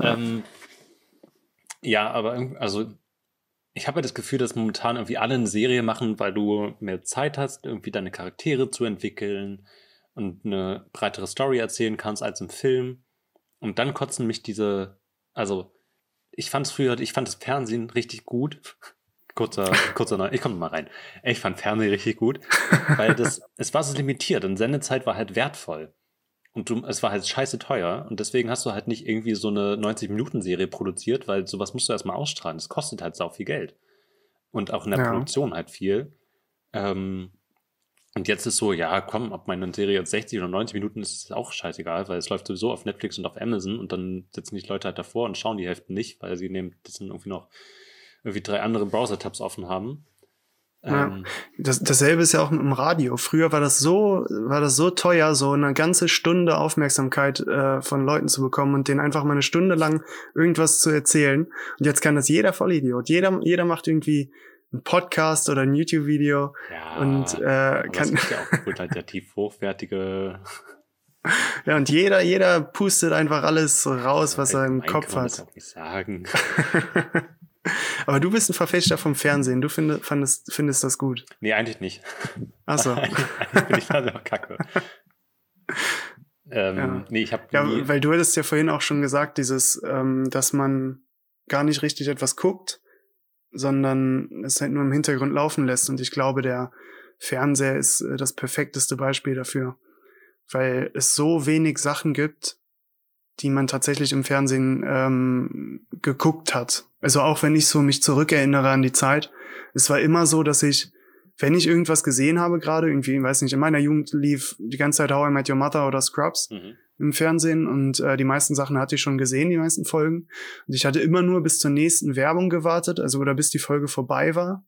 Ähm, ja, aber also ich habe ja das Gefühl, dass momentan irgendwie alle eine Serie machen, weil du mehr Zeit hast, irgendwie deine Charaktere zu entwickeln und eine breitere Story erzählen kannst als im Film. Und dann kotzen mich diese, also ich fand es früher, ich fand das Fernsehen richtig gut. Kurzer, kurzer Neu ich komme mal rein. Ich fand Fernsehen richtig gut, weil das, es war so limitiert und Sendezeit war halt wertvoll. Und du, es war halt scheiße teuer und deswegen hast du halt nicht irgendwie so eine 90-Minuten-Serie produziert, weil sowas musst du erstmal ausstrahlen. Das kostet halt sau viel Geld. Und auch in der Ja. Produktion halt viel. Ähm, und jetzt ist so, ja, komm, ob meine Serie jetzt 60 oder 90 Minuten ist, ist auch scheißegal, weil es läuft sowieso auf Netflix und auf Amazon und dann sitzen die Leute halt davor und schauen die Hälfte nicht, weil sie nehmen, das sind irgendwie noch irgendwie drei andere Browser-Tabs offen haben. Ja. Ähm, Das, dasselbe ist ja auch mit dem Radio. Früher war das so, war das so teuer, so eine ganze Stunde Aufmerksamkeit äh, von Leuten zu bekommen und denen einfach mal eine Stunde lang irgendwas zu erzählen. Und jetzt kann das jeder Vollidiot. Jeder, jeder macht irgendwie einen Podcast oder ein YouTube-Video ja, und äh, kann, gibt ja auch qualitativ hochwertige ja, und jeder, jeder pustet einfach alles raus, was er im Kopf kann man Das hat. auch nicht sagen. Aber du bist ein Verfechter vom Fernsehen. Du findest, fandest, findest das gut. Nee, eigentlich nicht. Achso. eigentlich finde ich das auch kacke. Ähm, Ja. Nee, ich habe Ja, weil du hattest ja vorhin auch schon gesagt, dieses, ähm, dass man gar nicht richtig etwas guckt, sondern es halt nur im Hintergrund laufen lässt. Und ich glaube, der Fernseher ist äh, das perfekteste Beispiel dafür, weil es so wenig Sachen gibt, die man tatsächlich im Fernsehen ähm, geguckt hat. Also auch wenn ich so mich zurückerinnere an die Zeit, es war immer so, dass ich, wenn ich irgendwas gesehen habe, gerade irgendwie, weiß nicht, in meiner Jugend lief die ganze Zeit How I Met Your Mother oder Scrubs, Mhm. im Fernsehen und äh, die meisten Sachen hatte ich schon gesehen, die meisten Folgen. Und ich hatte immer nur bis zur nächsten Werbung gewartet, also oder bis die Folge vorbei war,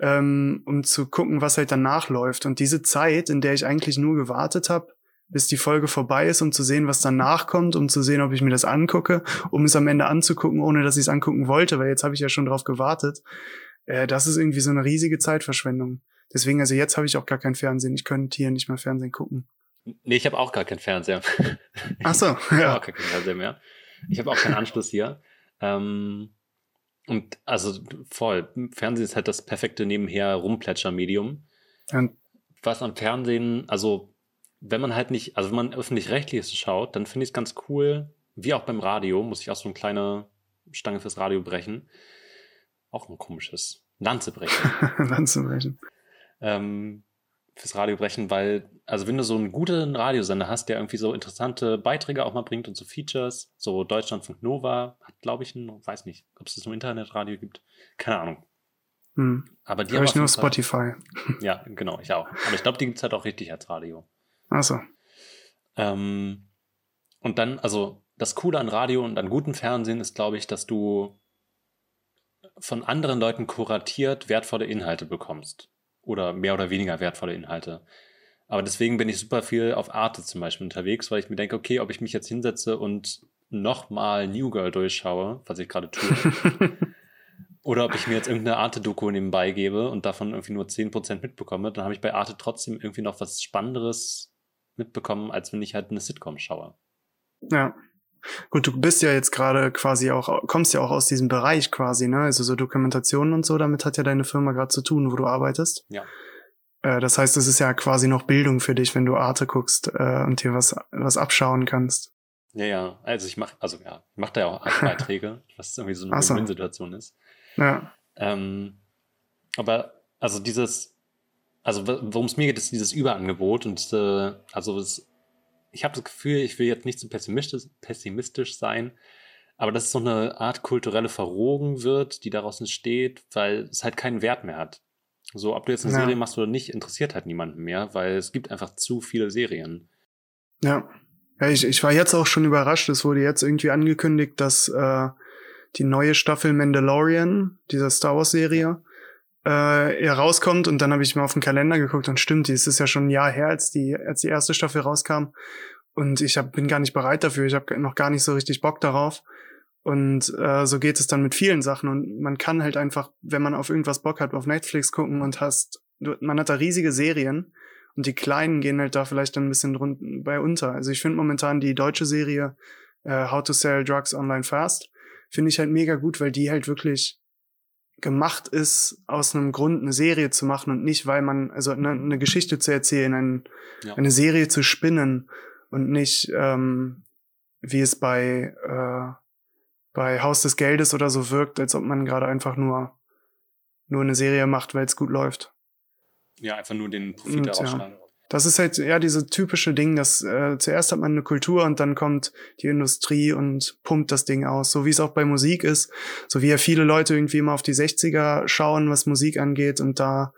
ähm, um zu gucken, was halt danach läuft. Und diese Zeit, in der ich eigentlich nur gewartet habe, bis die Folge vorbei ist, um zu sehen, was danach kommt, um zu sehen, ob ich mir das angucke, um es am Ende anzugucken, ohne dass ich es angucken wollte, weil jetzt habe ich ja schon drauf gewartet. Äh, das ist irgendwie so eine riesige Zeitverschwendung. Deswegen, also jetzt habe ich auch gar kein Fernsehen. Ich könnte hier nicht mehr Fernsehen gucken. Nee, ich habe auch gar keinen Fernseher. Ach so, Ich habe ja. auch gar keinen Fernseher mehr. Ich habe auch keinen Anschluss hier. Ähm, und also voll. Fernsehen ist halt das perfekte nebenher Rumplätscher-Medium. Und was am Fernsehen, also wenn man halt nicht, also wenn man öffentlich-rechtliches schaut, dann finde ich es ganz cool, wie auch beim Radio, muss ich auch so eine kleine Stange fürs Radio brechen. Auch ein komisches Lanze brechen. dann zu brechen. ähm, fürs Radio brechen, weil, also wenn du so einen guten Radiosender hast, der irgendwie so interessante Beiträge auch mal bringt und so Features, so Deutschlandfunk Nova hat, glaube ich, ein, weiß nicht, ob es das im Internetradio gibt, keine Ahnung. Hm. Aber die Hör ich nur jeden Fall- Spotify. Ja, genau, ich auch. Aber ich glaube, die gibt es halt auch richtig als Radio. Achso. Ähm, und dann, also das Coole an Radio und an gutem Fernsehen ist, glaube ich, dass du von anderen Leuten kuratiert wertvolle Inhalte bekommst. Oder mehr oder weniger wertvolle Inhalte. Aber deswegen bin ich super viel auf Arte zum Beispiel unterwegs, weil ich mir denke, okay, ob ich mich jetzt hinsetze und nochmal New Girl durchschaue, was ich gerade tue, oder ob ich mir jetzt irgendeine Arte-Doku nebenbei gebe und davon irgendwie nur 10% mitbekomme, dann habe ich bei Arte trotzdem irgendwie noch was Spannenderes mitbekommen, als wenn ich halt eine Sitcom schaue. ja. Gut, du bist ja jetzt gerade quasi auch, kommst ja auch aus diesem Bereich quasi, ne? Also so Dokumentationen und so, damit hat ja deine Firma gerade zu tun, wo du arbeitest. Ja. Äh, das heißt, es ist ja quasi noch Bildung für dich, wenn du Arte guckst äh, und dir was, was abschauen kannst. Ja, ja, also ich mache, also ja, ich mache da ja auch Beiträge, was irgendwie so eine Ach so. Ist. Ja. Ähm, aber also dieses, also worum es mir geht, ist dieses Überangebot und diese, also es, ich habe das Gefühl, ich will jetzt nicht zu pessimistisch, pessimistisch sein, aber dass es so eine Art kulturelle Verrohung wird, die daraus entsteht, weil es halt keinen Wert mehr hat. So, ob du jetzt eine Ja. Serie machst oder nicht, interessiert halt niemanden mehr, weil es gibt einfach zu viele Serien. Ja. ja ich, ich war jetzt auch schon überrascht. Es wurde jetzt irgendwie angekündigt, dass äh, die neue Staffel Mandalorian, dieser Star Wars-Serie, äh, rauskommt. Und dann habe ich mal auf den Kalender geguckt und stimmt, es ist ja schon ein Jahr her, als die, als die erste Staffel rauskam. Und ich hab, bin gar nicht bereit dafür. Ich habe noch gar nicht so richtig Bock darauf. Und äh, so geht es dann mit vielen Sachen. Und man kann halt einfach, wenn man auf irgendwas Bock hat, auf Netflix gucken und hast, man hat da riesige Serien und die kleinen gehen halt da vielleicht dann ein bisschen drun bei unter. Also ich finde momentan die deutsche Serie äh, How to Sell Drugs Online Fast, finde ich halt mega gut, weil die halt wirklich gemacht ist, aus einem Grund eine Serie zu machen und nicht, weil man, also eine, eine Geschichte zu erzählen, ein, ja. eine Serie zu spinnen und nicht, ähm, wie es bei äh, bei Haus des Geldes oder so wirkt, als ob man gerade einfach nur, nur eine Serie macht, weil es gut läuft. Ja, einfach nur den Profit rausschlagen. Ja. Das ist halt ja diese typische Ding, dass äh, zuerst hat man eine Kultur und dann kommt die Industrie und pumpt das Ding aus. So wie es auch bei Musik ist, so wie ja viele Leute irgendwie immer auf die 60er schauen, was Musik angeht und da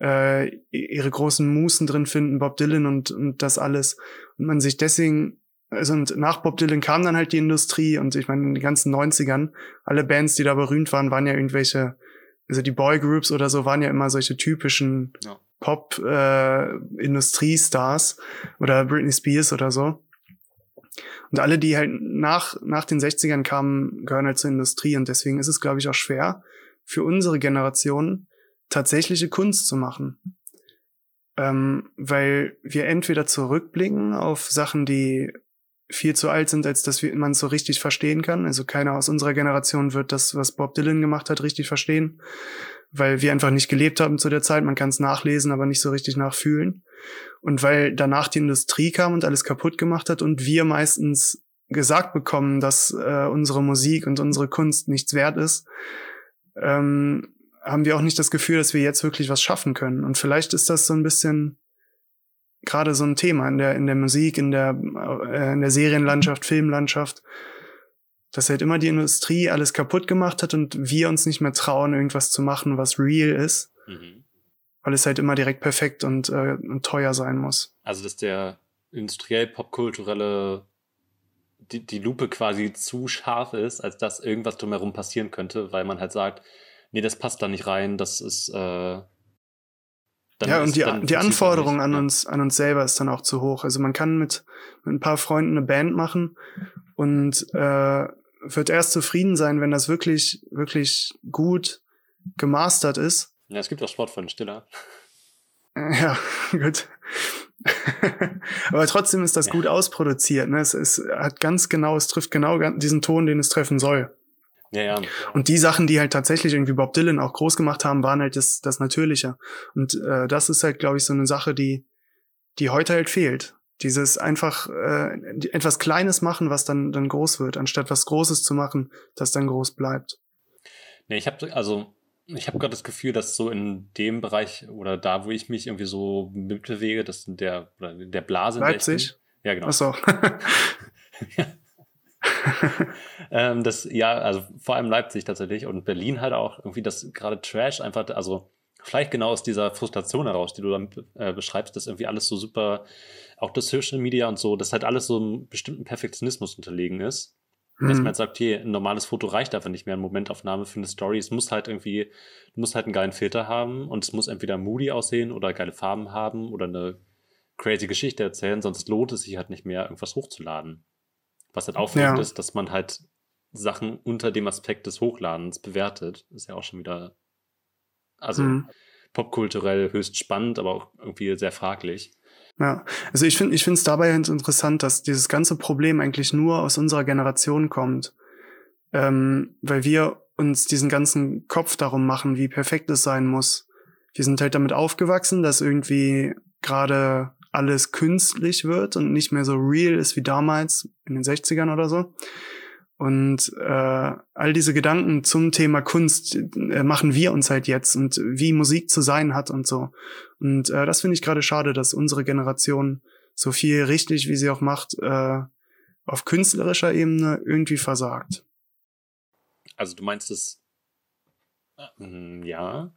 äh, ihre großen Musen drin finden, Bob Dylan und, und das alles. Und man sich deswegen also und nach Bob Dylan kam dann halt die Industrie und ich meine, in den ganzen 90ern, alle Bands, die da berühmt waren, waren ja irgendwelche, also die Boygroups oder so, waren ja immer solche typischen ja. Pop-Industriestars äh, oder Britney Spears oder so. Und alle, die halt nach, nach den 60ern kamen, gehören halt zur Industrie und deswegen ist es, glaube ich, auch schwer für unsere Generation tatsächliche Kunst zu machen. Ähm, weil wir entweder zurückblicken auf Sachen, die viel zu alt sind, als dass man es so richtig verstehen kann. Also keiner aus unserer Generation wird das, was Bob Dylan gemacht hat, richtig verstehen, weil wir einfach nicht gelebt haben zu der Zeit. Man kann es nachlesen, aber nicht so richtig nachfühlen. Und weil danach die Industrie kam und alles kaputt gemacht hat und wir meistens gesagt bekommen, dass äh, unsere Musik und unsere Kunst nichts wert ist, ähm, haben wir auch nicht das Gefühl, dass wir jetzt wirklich was schaffen können. Und vielleicht ist das so ein bisschen gerade so ein Thema in der, in der Musik, in der, äh, in der Serienlandschaft, Filmlandschaft, dass halt immer die Industrie alles kaputt gemacht hat und wir uns nicht mehr trauen, irgendwas zu machen, was real ist. Mhm. Weil es halt immer direkt perfekt und, äh, und teuer sein muss. Also, dass der industriell popkulturelle die, die Lupe quasi zu scharf ist, als dass irgendwas drumherum passieren könnte, weil man halt sagt, nee, das passt da nicht rein, das ist äh, ja, und die, die Anforderung an uns, an uns selber ist dann auch zu hoch. Also man kann mit, mit ein paar Freunden eine Band machen und äh, wird erst zufrieden sein, wenn das wirklich, wirklich gut gemastert ist. Ja, es gibt auch Sport von Stiller. Ja, gut. Aber trotzdem ist das ja. gut ausproduziert. Ne? Es, es hat ganz genau, es trifft genau diesen Ton, den es treffen soll. Ja, ja. Und die Sachen, die halt tatsächlich irgendwie Bob Dylan auch groß gemacht haben, waren halt das, das Natürliche. Und äh, das ist halt, glaube ich, so eine Sache, die, die heute halt fehlt. Dieses einfach äh, etwas Kleines machen, was dann, dann groß wird, anstatt was Großes zu machen, das dann groß bleibt. Nee, ich habe also ich habe gerade das Gefühl, dass so in dem Bereich oder da, wo ich mich irgendwie so mitbewege, das in der, oder der Blase. Leipzig? Ja, genau. Ach so. ähm, das, ja, also vor allem Leipzig tatsächlich und Berlin halt auch irgendwie, das gerade Trash einfach, also vielleicht genau aus dieser Frustration heraus, die du dann äh, beschreibst, dass irgendwie alles so super, auch das Social Media und so, dass halt alles so einem bestimmten Perfektionismus unterlegen ist. Mhm. Dass man jetzt sagt, hier, ein normales Foto reicht einfach nicht mehr, eine Momentaufnahme für eine Story. Es muss halt irgendwie, du musst halt einen geilen Filter haben und es muss entweder moody aussehen oder geile Farben haben oder eine crazy Geschichte erzählen, sonst lohnt es sich halt nicht mehr, irgendwas hochzuladen. Was halt auffällt, ja. ist, dass man halt Sachen unter dem Aspekt des Hochladens bewertet. Ist ja auch schon wieder, also mhm. popkulturell höchst spannend, aber auch irgendwie sehr fraglich. Ja, also ich finde ich finde es dabei interessant, dass dieses ganze Problem eigentlich nur aus unserer Generation kommt, ähm, weil wir uns diesen ganzen Kopf darum machen, wie perfekt es sein muss. Wir sind halt damit aufgewachsen, dass irgendwie gerade alles künstlich wird und nicht mehr so real ist wie damals in den 60ern oder so. Und äh, all diese Gedanken zum Thema Kunst äh, machen wir uns halt jetzt und wie Musik zu sein hat und so. Und äh, das finde ich gerade schade, dass unsere Generation so viel richtig, wie sie auch macht, äh, auf künstlerischer Ebene irgendwie versagt. Also du meinst es, äh, ja,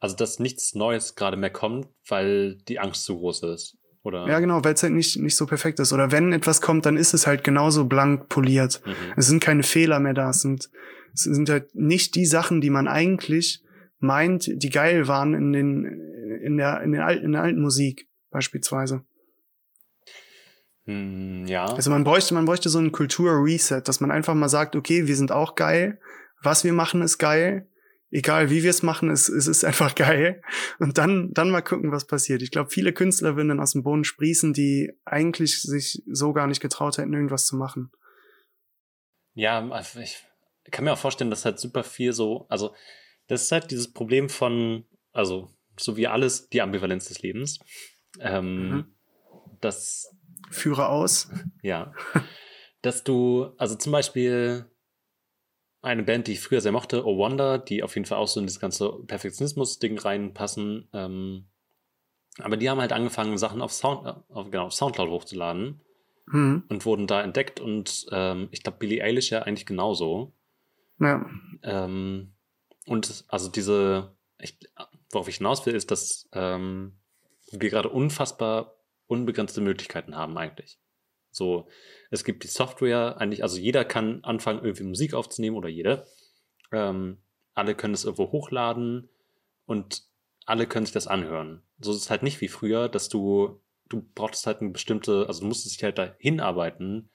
also dass nichts Neues gerade mehr kommt, weil die Angst zu groß ist. Oder? Ja, genau, weil es halt nicht, nicht so perfekt ist. Oder wenn etwas kommt, dann ist es halt genauso blank poliert. Mhm. Es sind keine Fehler mehr da. Es sind, es sind halt nicht die Sachen, die man eigentlich meint, die geil waren in den, in der, in, den alten, in der alten Musik, beispielsweise. Hm, ja. Also man bräuchte, man bräuchte so einen Kultur-Reset, dass man einfach mal sagt, okay, wir sind auch geil, was wir machen ist geil, egal wie wir es machen, es, es ist einfach geil. Und dann, dann mal gucken, was passiert. Ich glaube, viele Künstler würden dann aus dem Boden sprießen, die eigentlich sich so gar nicht getraut hätten, irgendwas zu machen. Ja, also ich kann mir auch vorstellen, dass halt super viel so, also das ist halt dieses Problem von, also so wie alles, die Ambivalenz des Lebens. Ähm, Mhm. dass Führe aus. Ja. Dass du, also zum Beispiel eine Band, die ich früher sehr mochte, Oh Wonder, die auf jeden Fall auch so in das ganze Perfektionismus-Ding reinpassen. Ähm, aber die haben halt angefangen, Sachen auf, Sound, äh, auf, genau, auf Soundcloud hochzuladen Mhm. und wurden da entdeckt. Und ähm, ich glaube, Billie Eilish ja eigentlich genauso. Ja. Ähm, und also diese, ich, worauf ich hinaus will, ist, dass ähm, wir gerade unfassbar unbegrenzte Möglichkeiten haben eigentlich. So, es gibt die Software, eigentlich, also jeder kann anfangen, irgendwie Musik aufzunehmen oder jede. Ähm, alle können es irgendwo hochladen und alle können sich das anhören. So ist es halt nicht wie früher, dass du, du brauchtest halt eine bestimmte, also du musstest dich halt dahin arbeiten,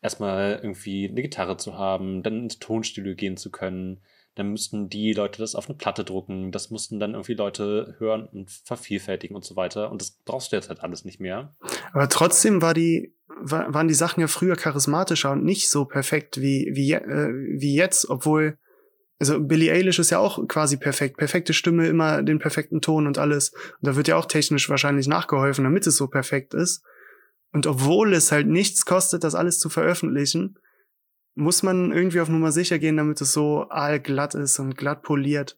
erstmal irgendwie eine Gitarre zu haben, dann ins Tonstudio gehen zu können. Dann müssten die Leute das auf eine Platte drucken. Das mussten dann irgendwie Leute hören und vervielfältigen und so weiter. Und das brauchst du jetzt halt alles nicht mehr. Aber trotzdem war die, war, waren die Sachen ja früher charismatischer und nicht so perfekt wie, wie, äh, wie jetzt, obwohl, also Billie Eilish ist ja auch quasi perfekt. Perfekte Stimme, immer den perfekten Ton und alles. Und da wird ja auch technisch wahrscheinlich nachgeholfen, damit es so perfekt ist. Und obwohl es halt nichts kostet, das alles zu veröffentlichen, muss man irgendwie auf Nummer sicher gehen, damit es so aalglatt ist und glatt poliert,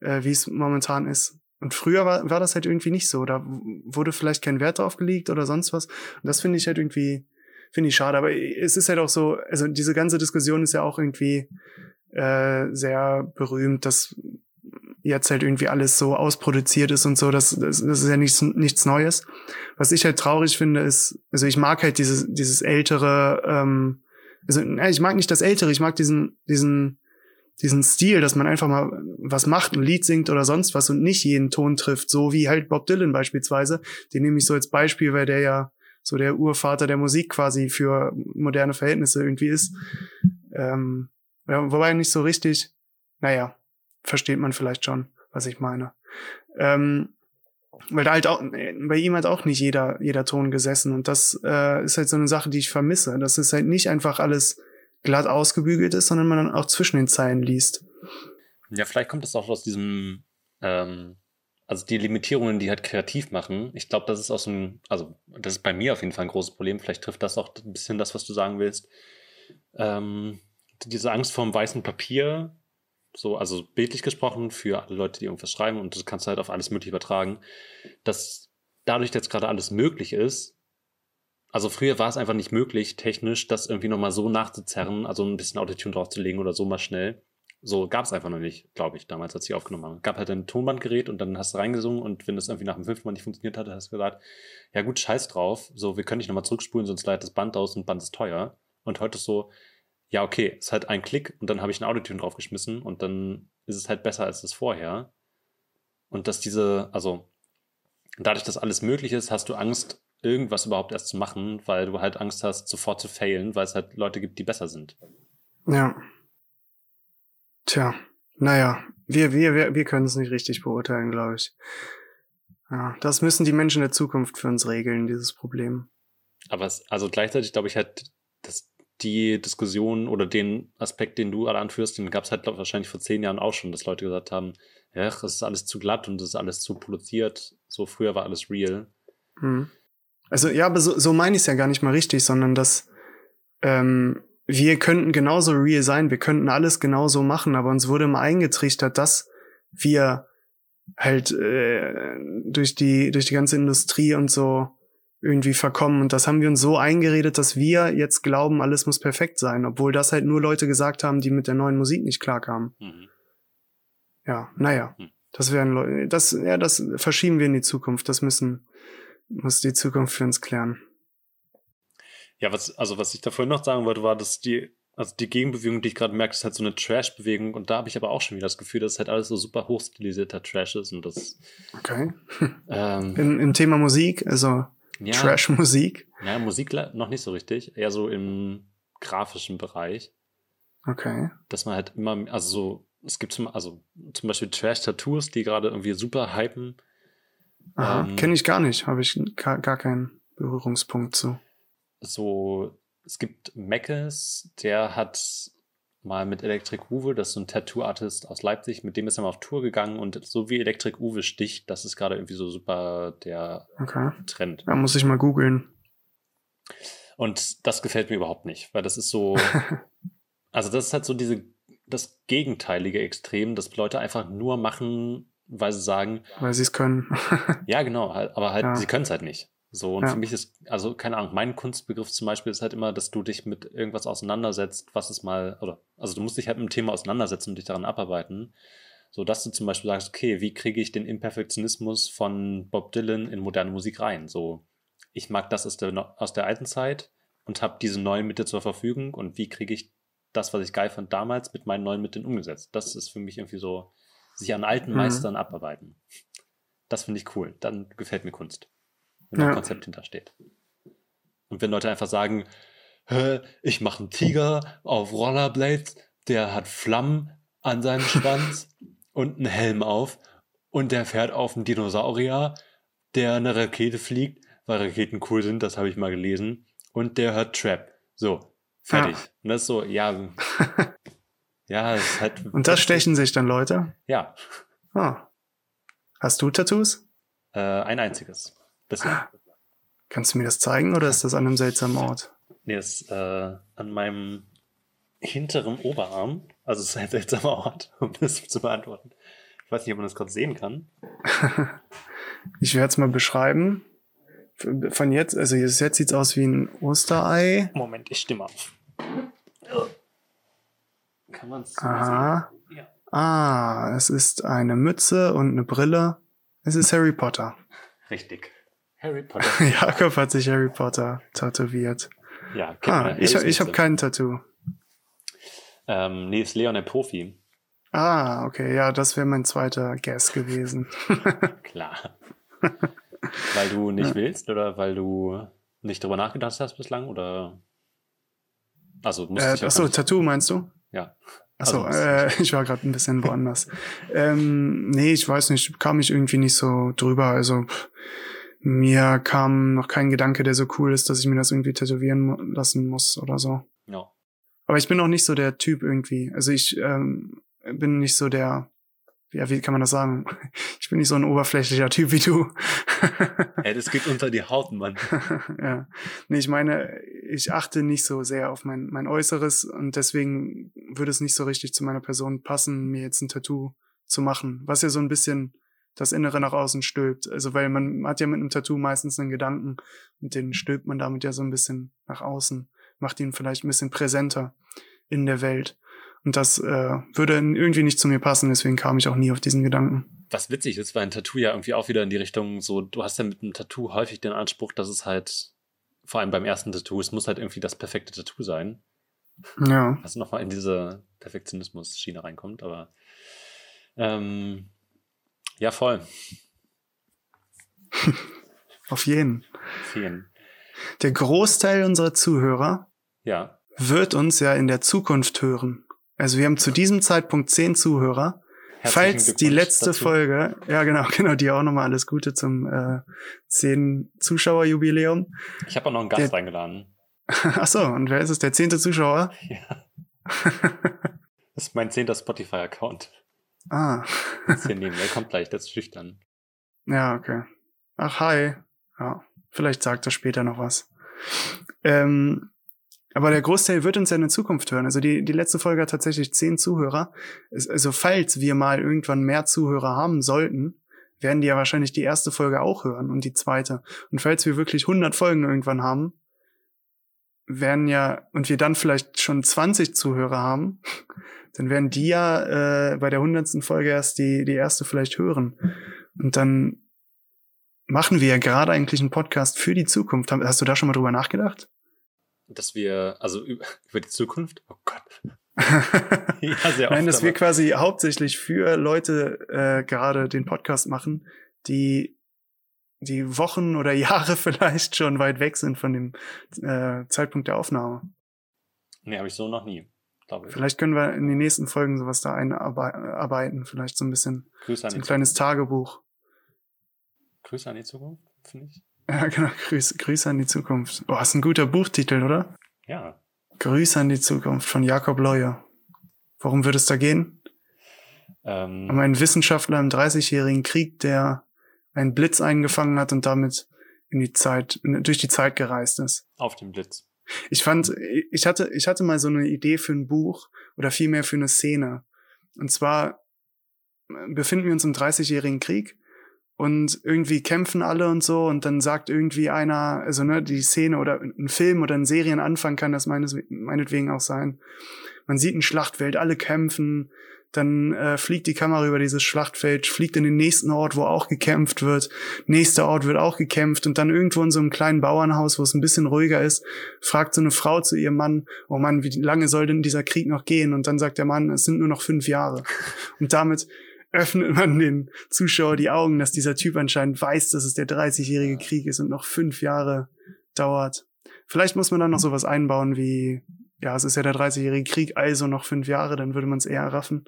äh, wie es momentan ist. Und früher war, war das halt irgendwie nicht so. Da wurde vielleicht kein Wert drauf gelegt oder sonst was. Und das finde ich halt irgendwie, finde ich schade. Aber es ist halt auch so, also diese ganze Diskussion ist ja auch irgendwie äh, sehr berühmt, dass jetzt halt irgendwie alles so ausproduziert ist und so. Das, das, das ist ja nichts, nichts Neues. Was ich halt traurig finde, ist, also ich mag halt dieses, dieses ältere, ähm, also ich mag nicht das ältere, ich mag diesen, diesen, diesen Stil, dass man einfach mal was macht, ein Lied singt oder sonst was und nicht jeden Ton trifft, so wie halt Bob Dylan beispielsweise. Den nehme ich so als Beispiel, weil der ja so der Urvater der Musik quasi für moderne Verhältnisse irgendwie ist. Ähm, ja, wobei nicht so richtig, naja, versteht man vielleicht schon, was ich meine. Ähm, weil da halt auch, bei ihm hat auch nicht jeder, jeder Ton gesessen und das äh, ist halt so eine Sache, die ich vermisse. Dass es halt nicht einfach alles glatt ausgebügelt ist, sondern man dann auch zwischen den Zeilen liest. Ja, vielleicht kommt das auch aus diesem, ähm, also die Limitierungen, die halt kreativ machen. Ich glaube, das ist so ein, also das ist bei mir auf jeden Fall ein großes Problem. Vielleicht trifft das auch ein bisschen das, was du sagen willst. Ähm, diese Angst vorm weißen Papier, so, also bildlich gesprochen, für alle Leute, die irgendwas schreiben und das kannst du halt auf alles Mögliche übertragen, dass dadurch jetzt gerade alles möglich ist, also früher war es einfach nicht möglich, technisch das irgendwie nochmal so nachzuzerren, also ein bisschen Autotune draufzulegen oder so mal schnell. So gab es einfach noch nicht, glaube ich, damals, als ich aufgenommen habe. Gab halt ein Tonbandgerät und dann hast du reingesungen und wenn das irgendwie nach dem fünften Mal nicht funktioniert hat, hast du gesagt, ja gut, scheiß drauf, so, wir können nicht nochmal zurückspulen, sonst leitet das Band aus und Band ist teuer. Und heute ist so, ja, okay, es ist halt ein Klick und dann habe ich ein Autotune draufgeschmissen und dann ist es halt besser als das vorher. Und dass diese, also dadurch, dass alles möglich ist, hast du Angst, irgendwas überhaupt erst zu machen, weil du halt Angst hast, sofort zu failen, weil es halt Leute gibt, die besser sind. Ja. Tja, naja, wir, wir, wir, wir können es nicht richtig beurteilen, glaube ich. Ja, das müssen die Menschen der Zukunft für uns regeln, dieses Problem. Aber es, also gleichzeitig glaube ich halt, dass die Diskussion oder den Aspekt, den du alle anführst, den gab es halt glaub, wahrscheinlich vor zehn Jahren auch schon, dass Leute gesagt haben, ja, es ist alles zu glatt und es ist alles zu produziert. So früher war alles real. Hm. Also ja, aber so, so meine ich es ja gar nicht mal richtig, sondern dass ähm, wir könnten genauso real sein, wir könnten alles genauso machen, aber uns wurde immer eingetrichtert, dass wir halt äh, durch die durch die ganze Industrie und so irgendwie verkommen und das haben wir uns so eingeredet, dass wir jetzt glauben, alles muss perfekt sein, obwohl das halt nur Leute gesagt haben, die mit der neuen Musik nicht klarkamen. Mhm. Ja, naja, Hm. das werden Leute, das ja, das verschieben wir in die Zukunft, das müssen muss die Zukunft für uns klären. Ja, was, also was ich da vorhin noch sagen wollte, war, dass die, also die Gegenbewegung, die ich gerade merke, ist halt so eine Trash-Bewegung und da habe ich aber auch schon wieder das Gefühl, dass halt alles so super hochstilisierter Trash ist und das. Okay. Ähm, Im, Im Thema Musik, also ja, Trash-Musik. Ja, Musik noch nicht so richtig, eher so im grafischen Bereich, Okay. dass man halt immer, also so, es gibt zum, also zum Beispiel Trash-Tattoos, die gerade irgendwie super hypen. Aha. Ähm, Kenne ich gar nicht, habe ich gar, gar keinen Berührungspunkt zu. so, es gibt Meckes, der hat mal mit Electric Uwe, das ist so ein Tattoo-Artist aus Leipzig, mit dem ist er mal auf Tour gegangen und so wie Electric Uwe sticht, das ist gerade irgendwie so super der Okay. Trend. Da muss ich mal googeln. Und das gefällt mir überhaupt nicht, weil das ist so, also das ist halt so diese, das gegenteilige Extrem, dass Leute einfach nur machen, weil sie sagen, Weil sie es können. ja, genau, halt, aber halt, Ja. sie können es halt nicht. So, und Ja. für mich ist, also keine Ahnung, mein Kunstbegriff zum Beispiel ist halt immer, dass du dich mit irgendwas auseinandersetzt, was es mal, oder, also du musst dich halt mit dem Thema auseinandersetzen und dich daran abarbeiten. So, dass du zum Beispiel sagst, okay, wie kriege ich den Imperfektionismus von Bob Dylan in moderne Musik rein? So, ich mag das aus der, aus der alten Zeit und habe diese neuen Mittel zur Verfügung und wie kriege ich das, was ich geil fand damals, mit meinen neuen Mitteln umgesetzt? Das ist für mich irgendwie so, sich an alten Mhm. Meistern abarbeiten. Das finde ich cool. Dann gefällt mir Kunst. Wenn da ein Ja. Konzept hintersteht. Und wenn Leute einfach sagen, ich mache einen Tiger auf Rollerblades, der hat Flammen an seinem Schwanz und einen Helm auf und der fährt auf einen Dinosaurier, der eine Rakete fliegt, weil Raketen cool sind, das habe ich mal gelesen, und der hört Trap. So, fertig. Und das ist so, ja, ja, es halt. Und das stechen sich dann Leute. Ja, Ah. Hast du Tattoos? äh, ein einziges. Bisher. Kannst du mir das zeigen oder ist das an einem seltsamen Ort? Nee, das ist äh, an meinem hinteren Oberarm. Also es ist ein seltsamer Ort, um das zu beantworten. Ich weiß nicht, ob man das gerade sehen kann. Ich werde es mal beschreiben. Von jetzt, also jetzt sieht es aus wie ein Osterei. Moment, ich stimme auf. Kann man es Aha. sehen? Ja. Ah, es ist eine Mütze und eine Brille. Es ist Harry Potter. Richtig. Harry Potter. Jakob hat sich Harry Potter tätowiert. ja, Ah, ich, ich habe kein Tattoo. Ähm, nee, ist Leon der Profi. Ah, okay, ja, das wäre mein zweiter Guess gewesen. Klar. weil du nicht willst oder weil du nicht drüber nachgedacht hast bislang oder also musst Äh, achso, Tattoo meinst du? ja Achso, Also, äh, ich war gerade ein bisschen woanders. ähm, nee, ich weiß nicht, kam ich irgendwie nicht so drüber. Also pff, mir kam noch kein Gedanke, der so cool ist, dass ich mir das irgendwie tätowieren lassen muss oder so. ja Aber ich bin auch nicht so der Typ irgendwie. Also ich ähm, bin nicht so der, ja, wie kann man das sagen? Ich bin nicht so ein oberflächlicher Typ wie du. Ey, das geht unter die Haut, Mann. ja. Nee, ich meine, ich achte nicht so sehr auf mein, mein Äußeres und deswegen würde es nicht so richtig zu meiner Person passen, mir jetzt ein Tattoo zu machen, was ja so ein bisschen das Innere nach außen stülpt. Also, weil man hat ja mit einem Tattoo meistens einen Gedanken und den stülpt man damit ja so ein bisschen nach außen, macht ihn vielleicht ein bisschen präsenter in der Welt. Und das äh, würde irgendwie nicht zu mir passen, deswegen kam ich auch nie auf diesen Gedanken. Was witzig ist, weil ein Tattoo ja irgendwie auch wieder in die Richtung so, du hast ja mit einem Tattoo häufig den Anspruch, dass es halt, vor allem beim ersten Tattoo, es muss halt irgendwie das perfekte Tattoo sein, Ja. was nochmal in diese Perfektionismus-Schiene reinkommt, aber ähm, ja, voll. Auf jeden. Vielen. Der Großteil unserer Zuhörer Ja. wird uns ja in der Zukunft hören. Also wir haben zu diesem Zeitpunkt zehn Zuhörer. Herzlichen Falls die letzte dazu. Folge, ja genau, genau, dir auch nochmal alles Gute zum äh, zehn Zuschauerjubiläum. Ich habe auch noch einen Gast Der- eingeladen. Ach so, und wer ist es? Der zehnte Zuschauer? Ja. Das ist mein zehnter Spotify-Account. Ah, Jetzt hier neben. Der kommt gleich, der ist schüchtern. ja, okay. Ach, hi. Ja, vielleicht sagt er später noch was. Ähm, aber der Großteil wird uns ja in der Zukunft hören. Also die, die letzte Folge hat tatsächlich zehn Zuhörer. Also falls wir mal irgendwann mehr Zuhörer haben sollten, werden die ja wahrscheinlich die erste Folge auch hören und die zweite. Und falls wir wirklich 100 Folgen irgendwann haben, werden ja, und wir dann vielleicht schon 20 Zuhörer haben, dann werden die ja äh, bei der hundertsten Folge erst die, die erste vielleicht hören. Und dann machen wir ja gerade eigentlich einen Podcast für die Zukunft. Hast du da schon mal drüber nachgedacht? Dass wir, also über, über die Zukunft? Oh Gott. ja, sehr oft, Nein, dass wir quasi hauptsächlich für Leute äh, gerade den Podcast machen, die die Wochen oder Jahre vielleicht schon weit weg sind von dem äh, Zeitpunkt der Aufnahme. Nee, habe ich so noch nie, ich. Vielleicht können wir in den nächsten Folgen sowas da einarbeiten, vielleicht so ein bisschen Grüße an so ein kleines Tagebuch. Grüße an die Zukunft, finde ich. Ja, genau, Grüße, Grüße an die Zukunft. Oh, ist ein guter Buchtitel, oder? Ja. Grüße an die Zukunft von Jakob Leuer. Worum würde es da gehen? Ähm, um einen Wissenschaftler im 30-jährigen Krieg, der einen Blitz eingefangen hat und damit in die Zeit, durch die Zeit gereist ist. Auf dem Blitz. Ich fand, ich hatte, ich hatte mal so eine Idee für ein Buch oder vielmehr für eine Szene. Und zwar befinden wir uns im 30-jährigen Krieg und irgendwie kämpfen alle und so und dann sagt irgendwie einer, also ne, die Szene oder ein Film oder ein Serienanfang kann das meines, meinetwegen auch sein. Man sieht ein Schlachtfeld, alle kämpfen, dann äh, fliegt die Kamera über dieses Schlachtfeld, fliegt in den nächsten Ort, wo auch gekämpft wird. Nächster Ort wird auch gekämpft und dann irgendwo in so einem kleinen Bauernhaus, wo es ein bisschen ruhiger ist, fragt so eine Frau zu ihrem Mann, oh Mann, wie lange soll denn dieser Krieg noch gehen? Und dann sagt der Mann, es sind nur noch fünf Jahre. Und damit öffnet man den Zuschauer die Augen, dass dieser Typ anscheinend weiß, dass es der 30-jährige Krieg ist und noch fünf Jahre dauert. Vielleicht muss man dann noch sowas einbauen wie ja, es ist ja der 30-jährige Krieg, also noch fünf Jahre, dann würde man es eher raffen.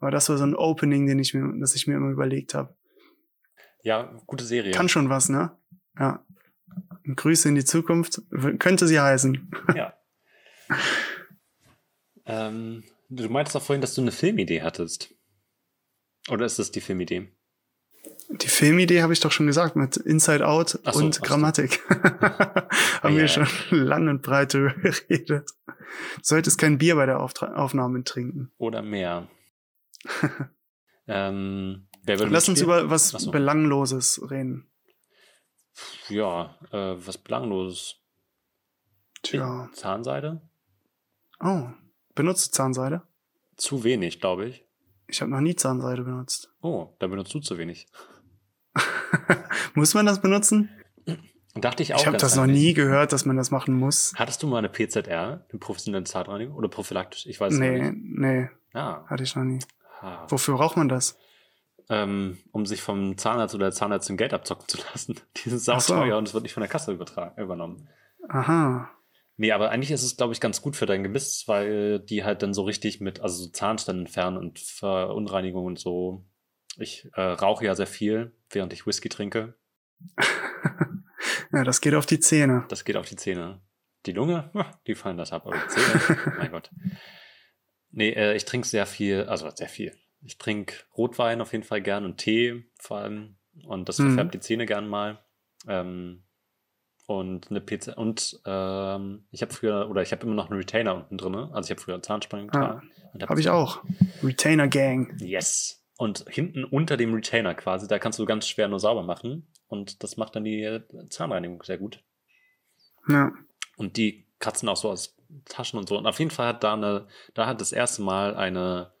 Aber das war so ein Opening, den ich mir, das ich mir immer überlegt habe. Ja, gute Serie. Kann schon was, ne? Ja. Grüße in die Zukunft, könnte sie heißen. Ja. ähm, du meintest auch vorhin, dass du eine Filmidee hattest. Oder ist das die Filmidee? Die Filmidee habe ich doch schon gesagt mit Inside Out so, und Grammatik. Haben wir schon lang und breit geredet. Du solltest kein Bier bei der Auftra Aufnahme trinken. Oder mehr. ähm, Lass uns über was so. Belangloses reden. Ja, äh, was Belangloses. Tja. Zahnseide? Oh, benutzt du Zahnseide? Zu wenig, glaube ich. Ich habe noch nie Zahnseide benutzt. Oh, da benutzt du zu wenig. Muss man das benutzen? Dachte ich auch. Ich habe das noch nie gehört, dass man das machen muss. Hattest du mal eine PZR, eine professionelle Zahnreinigung oder prophylaktisch? Ich weiß es nee, nicht. Nee, ah. hatte ich noch nie. Ah. Wofür braucht man das? Ähm, um sich vom Zahnarzt oder der Zahnärztin Geld abzocken zu lassen. Die sind sauteuer so. und es wird nicht von der Kasse übernommen. Aha. Nee, aber eigentlich ist es, glaube ich, ganz gut für dein Gebiss, weil die halt dann so richtig mit, also so Zahnstein entfernen und Verunreinigung und so. Ich äh, rauche ja sehr viel, während ich Whisky trinke. ja, das geht auf die Zähne. Das geht auf die Zähne. Die Lunge, die fallen das ab, aber die Zähne, mein Gott. Nee, äh, ich trinke sehr viel, also sehr viel. Ich trinke Rotwein auf jeden Fall gern und Tee vor allem. Und das verfärbt mhm. die Zähne gern mal. Ähm, und eine PC und ähm, ich habe früher oder ich habe immer noch einen Retainer unten drin. Also ich habe früher Zahnspangen getragen. Ah, habe ich auch. Retainer Gang. Yes. Und hinten unter dem Retainer quasi, da kannst du ganz schwer nur sauber machen. Und das macht dann die Zahnreinigung sehr gut. Ja. Und die kratzen auch so aus Taschen und so. Und auf jeden Fall hat da eine, da hat das erste Mal eine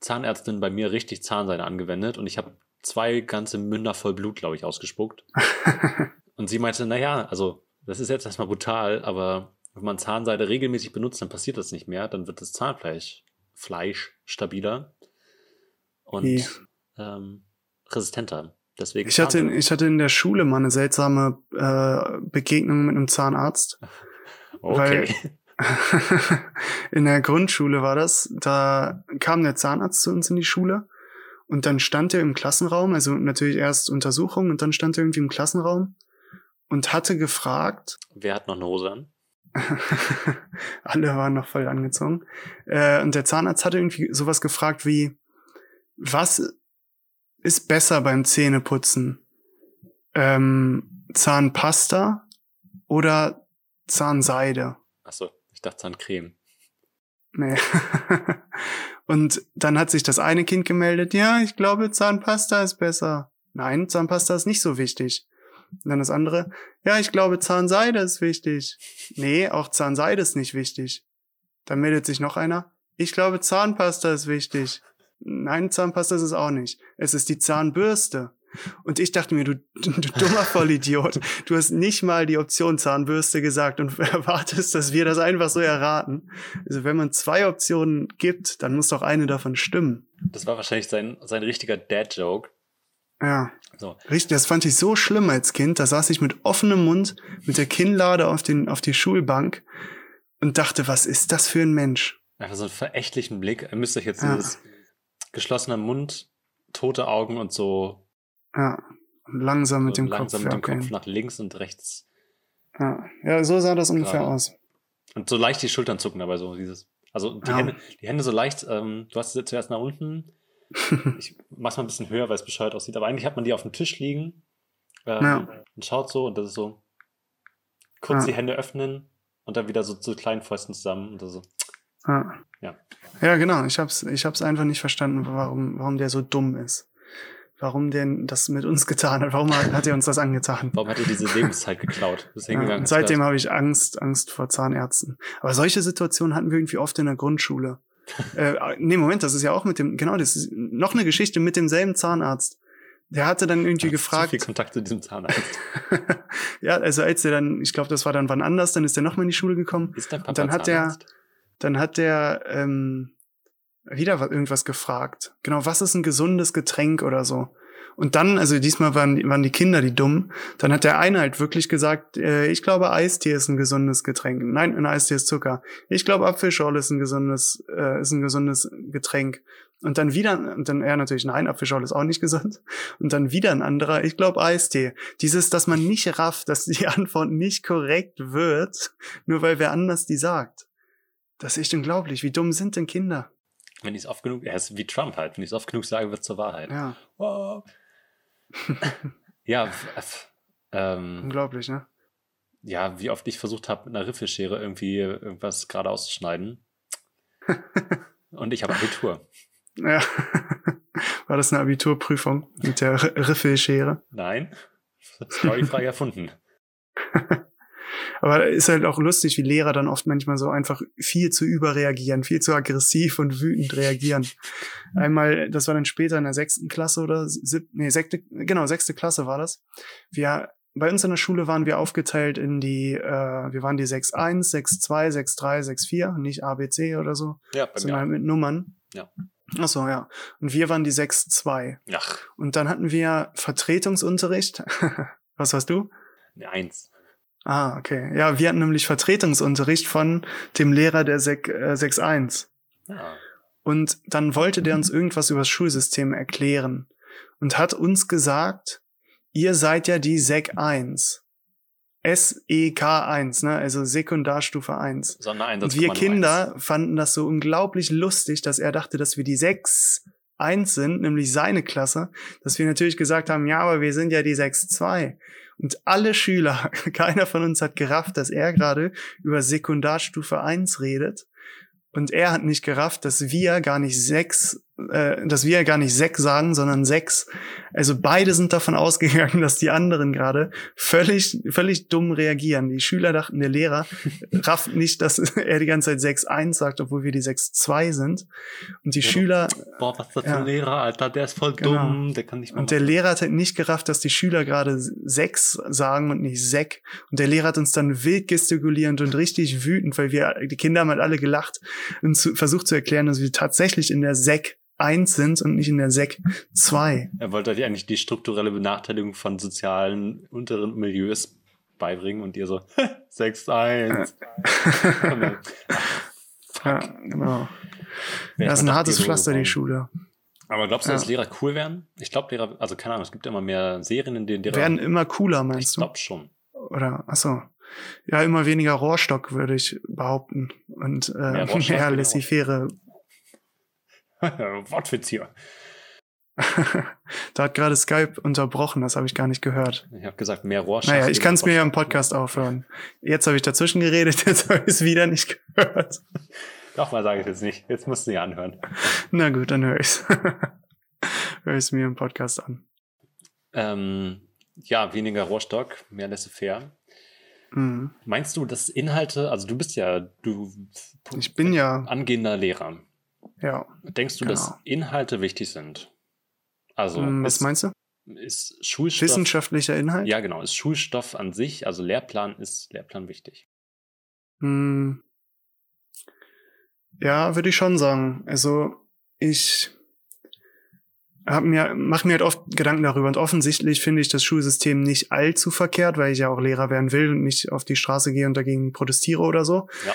Zahnärztin bei mir richtig Zahnseide angewendet und ich habe zwei ganze Münder voll Blut, glaube ich, ausgespuckt. Und sie meinte, naja, also das ist jetzt erstmal brutal, aber wenn man Zahnseide regelmäßig benutzt, dann passiert das nicht mehr. Dann wird das Zahnfleisch Fleisch stabiler und ähm, resistenter. Deswegen ich hatte, ich hatte in der Schule mal eine seltsame äh, Begegnung mit einem Zahnarzt. okay. in der Grundschule war das, da kam der Zahnarzt zu uns in die Schule und dann stand er im Klassenraum, also natürlich erst Untersuchung und dann stand er irgendwie im Klassenraum und hatte gefragt. Wer hat noch eine Hose an? Alle waren noch voll angezogen. Äh, und der Zahnarzt hatte irgendwie sowas gefragt wie, was ist besser beim Zähneputzen? Ähm, Zahnpasta oder Zahnseide? Achso, ich dachte Zahncreme. Nee. und dann hat sich das eine Kind gemeldet, ja, ich glaube, Zahnpasta ist besser. Nein, Zahnpasta ist nicht so wichtig. Und dann das andere, ja, ich glaube, Zahnseide ist wichtig. Nee, auch Zahnseide ist nicht wichtig. Dann meldet sich noch einer, ich glaube, Zahnpasta ist wichtig. Nein, Zahnpasta ist es auch nicht. Es ist die Zahnbürste. Und ich dachte mir, du, du dummer Vollidiot, du hast nicht mal die Option Zahnbürste gesagt und erwartest, dass wir das einfach so erraten. Also wenn man zwei Optionen gibt, dann muss doch eine davon stimmen. Das war wahrscheinlich sein, sein richtiger Dad-Joke. Ja. So. Richtig, das fand ich so schlimm als Kind. Da saß ich mit offenem Mund, mit der Kinnlade auf, den, auf die Schulbank und dachte, was ist das für ein Mensch? Einfach so einen verächtlichen Blick. Ihr müsst euch jetzt Ja. dieses geschlossener Mund, tote Augen und so, Ja. Und langsam mit so dem langsam Kopf. mit dem Kopf nach links und rechts. ja. ja, so sah das ungefähr Gerade. aus. Und so leicht die Schultern zucken dabei, so dieses. Also die, Ja. Hände, die Hände so leicht, ähm, du hast sie zuerst nach unten. Ich mach's mal ein bisschen höher, weil es bescheuert aussieht. Aber eigentlich hat man die auf dem Tisch liegen ähm, Ja. und schaut so und das ist so kurz Ja. die Hände öffnen und dann wieder so zu kleinen Fäusten zusammen und so. Ja. Ja. ja, genau. Ich hab's, ich hab's einfach nicht verstanden, warum, warum der so dumm ist. Warum der das mit uns getan hat. Warum hat, hat er uns das angetan? Warum hat er diese Lebenszeit geklaut? Ist Ja, hingegangen. und hat seitdem habe ich Angst, Angst vor Zahnärzten. Aber solche Situationen hatten wir irgendwie oft in der Grundschule. äh, nee, Moment, das ist ja auch mit dem, genau, das ist noch eine Geschichte mit demselben Zahnarzt. Der hatte dann irgendwie gefragt, Zu viel Kontakt zu diesem Zahnarzt. ja, also als er dann, ich glaube, das war dann wann anders, dann ist er nochmal in die Schule gekommen. Ist dein Papa Und dann hat der- Zahnarzt? Dann hat der ähm, wieder wa- irgendwas gefragt. Genau, was ist ein gesundes Getränk oder so? Und dann, also diesmal waren, waren die Kinder die dumm. Dann hat der eine halt wirklich gesagt, äh, ich glaube, Eistee ist ein gesundes Getränk. Nein, ein Eistee ist Zucker. Ich glaube, Apfelschorle ist ein gesundes, äh, ist ein gesundes Getränk. Und dann wieder, und dann er natürlich, nein, Apfelschorle ist auch nicht gesund. Und dann wieder ein anderer, ich glaube, Eistee. Dieses, dass man nicht rafft, dass die Antwort nicht korrekt wird, nur weil wer anders die sagt. Das ist echt unglaublich. Wie dumm sind denn Kinder? Wenn ich es oft genug, er ist wie Trump halt, wenn ich es oft genug sage, wird es zur Wahrheit. Ja, Oh. ja, ähm, unglaublich, ne? ja, wie oft ich versucht habe, mit einer Riffelschere irgendwie irgendwas gerade auszuschneiden. Und ich habe Abitur. Ja. War das eine Abiturprüfung mit der Riffelschere? Nein, storyfrei erfunden. Aber ist halt auch lustig, wie Lehrer dann oft manchmal so einfach viel zu überreagieren, viel zu aggressiv und wütend reagieren. Einmal, das war dann später in der sechsten Klasse oder sieb, nee, sechste, genau, sechste Klasse war das. Wir, bei uns in der Schule waren wir aufgeteilt in die, äh, wir waren die 6.1, 6.2, 6.3, 6.4, nicht ABC oder so, Ja, bei sondern halt mit Nummern. Ja. Ach so, ja. Und wir waren die 6.2. Ach, Und dann hatten wir Vertretungsunterricht. Was warst du? eine Eins. Ah, okay. Ja, wir hatten nämlich Vertretungsunterricht von dem Lehrer der Sek äh, 6.1. Ja. Und dann wollte der uns irgendwas über das Schulsystem erklären und hat uns gesagt, ihr seid ja die Sek 1. SEK 1, ne? Also Sekundarstufe 1. Sondereinsatz. Und wir Kinder fanden das so unglaublich lustig, dass er dachte, dass wir die 6 1 sind, nämlich seine Klasse, dass wir natürlich gesagt haben, ja, aber wir sind ja die 6 2. Und alle Schüler, keiner von uns hat gerafft, dass er gerade über Sekundarstufe 1 redet. Und er hat nicht gerafft, dass wir gar nicht sechs, äh, dass wir gar nicht sechs sagen, sondern sechs. Also beide sind davon ausgegangen, dass die anderen gerade völlig, völlig dumm reagieren. Die Schüler dachten, der Lehrer rafft nicht, dass er die ganze Zeit 6-1 sagt, obwohl wir die 6-2 sind. Und die Ja, Schüler, Boah, was ist das für Ja. ein Lehrer, Alter? Der ist voll Genau. dumm. Der kann nicht mehr. und der Lehrer hat halt nicht gerafft, dass die Schüler gerade sechs sagen und nicht Sek. Und der Lehrer hat uns dann wild gestikulierend und richtig wütend, weil wir, die Kinder haben halt alle gelacht und zu, versucht zu erklären, dass wir tatsächlich in der Sek 1 sind und nicht in der Sek 2. Er wollte euch eigentlich die strukturelle Benachteiligung von sozialen unteren Milieus beibringen und ihr so 6-1. Und dann, Ja, genau. wer Das ist ein hartes Pflaster, die. Schule. Aber glaubst du, Ja. dass Lehrer cool werden? Ich glaube, Lehrer, also keine Ahnung, es gibt immer mehr Serien, in denen Lehrer. Werden immer cooler, ich meinst du? glaube schon. Oder, ach so. Ja, immer weniger Rohrstock, würde ich behaupten. Und äh, Mehr mehr, laissez-faire. Wortwitz hier. da hat gerade Skype unterbrochen, das habe ich gar nicht gehört. Ich habe gesagt, mehr Rohrschacht. Naja, ich kann es mir ja im Podcast aufhören. Jetzt habe ich dazwischen geredet, jetzt habe ich es wieder nicht gehört. Doch, mal sage ich jetzt nicht. Jetzt musst du ja anhören. Na gut, dann höre ich's. höre ich es mir im Podcast an. Ähm, ja, weniger Rohrstock, mehr laissez-faire. Mhm. Meinst du, dass Inhalte, also du bist ja, du Ich bin ja, angehender Lehrer. Ja. Denkst du, Genau. dass Inhalte wichtig sind? Also, Hm, was ist, meinst du? ist Schulstoff. Wissenschaftlicher Inhalt? Ja, genau, ist Schulstoff an sich, also Lehrplan ist Lehrplan wichtig. Hm. Ja, würde ich schon sagen. Also ich hab mir, mache mir halt oft Gedanken darüber und offensichtlich finde ich das Schulsystem nicht allzu verkehrt, weil ich ja auch Lehrer werden will und nicht auf die Straße gehe und dagegen protestiere oder so. Ja.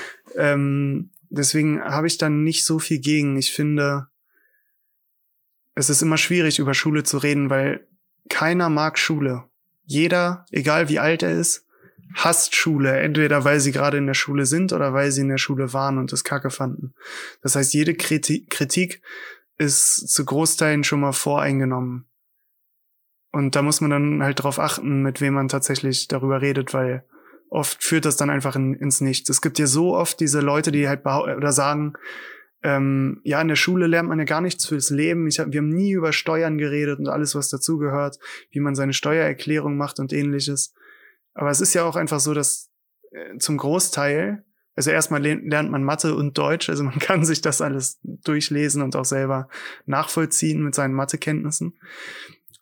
Ähm, deswegen habe ich dann nicht so viel gegen. Ich finde, es ist immer schwierig, über Schule zu reden, weil keiner mag Schule. Jeder, egal wie alt er ist, hasst Schule. Entweder weil sie gerade in der Schule sind oder weil sie in der Schule waren und das Kacke fanden. Das heißt, jede Kritik ist zu Großteilen schon mal voreingenommen. Und da muss man dann halt drauf achten, mit wem man tatsächlich darüber redet, weil oft führt das dann einfach in, ins Nichts. Es gibt ja so oft diese Leute, die halt oder sagen, ähm, ja, in der Schule lernt man ja gar nichts fürs Leben. Ich hab, wir haben nie über Steuern geredet und alles, was dazugehört, wie man seine Steuererklärung macht und ähnliches. Aber es ist ja auch einfach so, dass äh, zum Großteil, also erstmal lernt man Mathe und Deutsch, also man kann sich das alles durchlesen und auch selber nachvollziehen mit seinen Mathekenntnissen.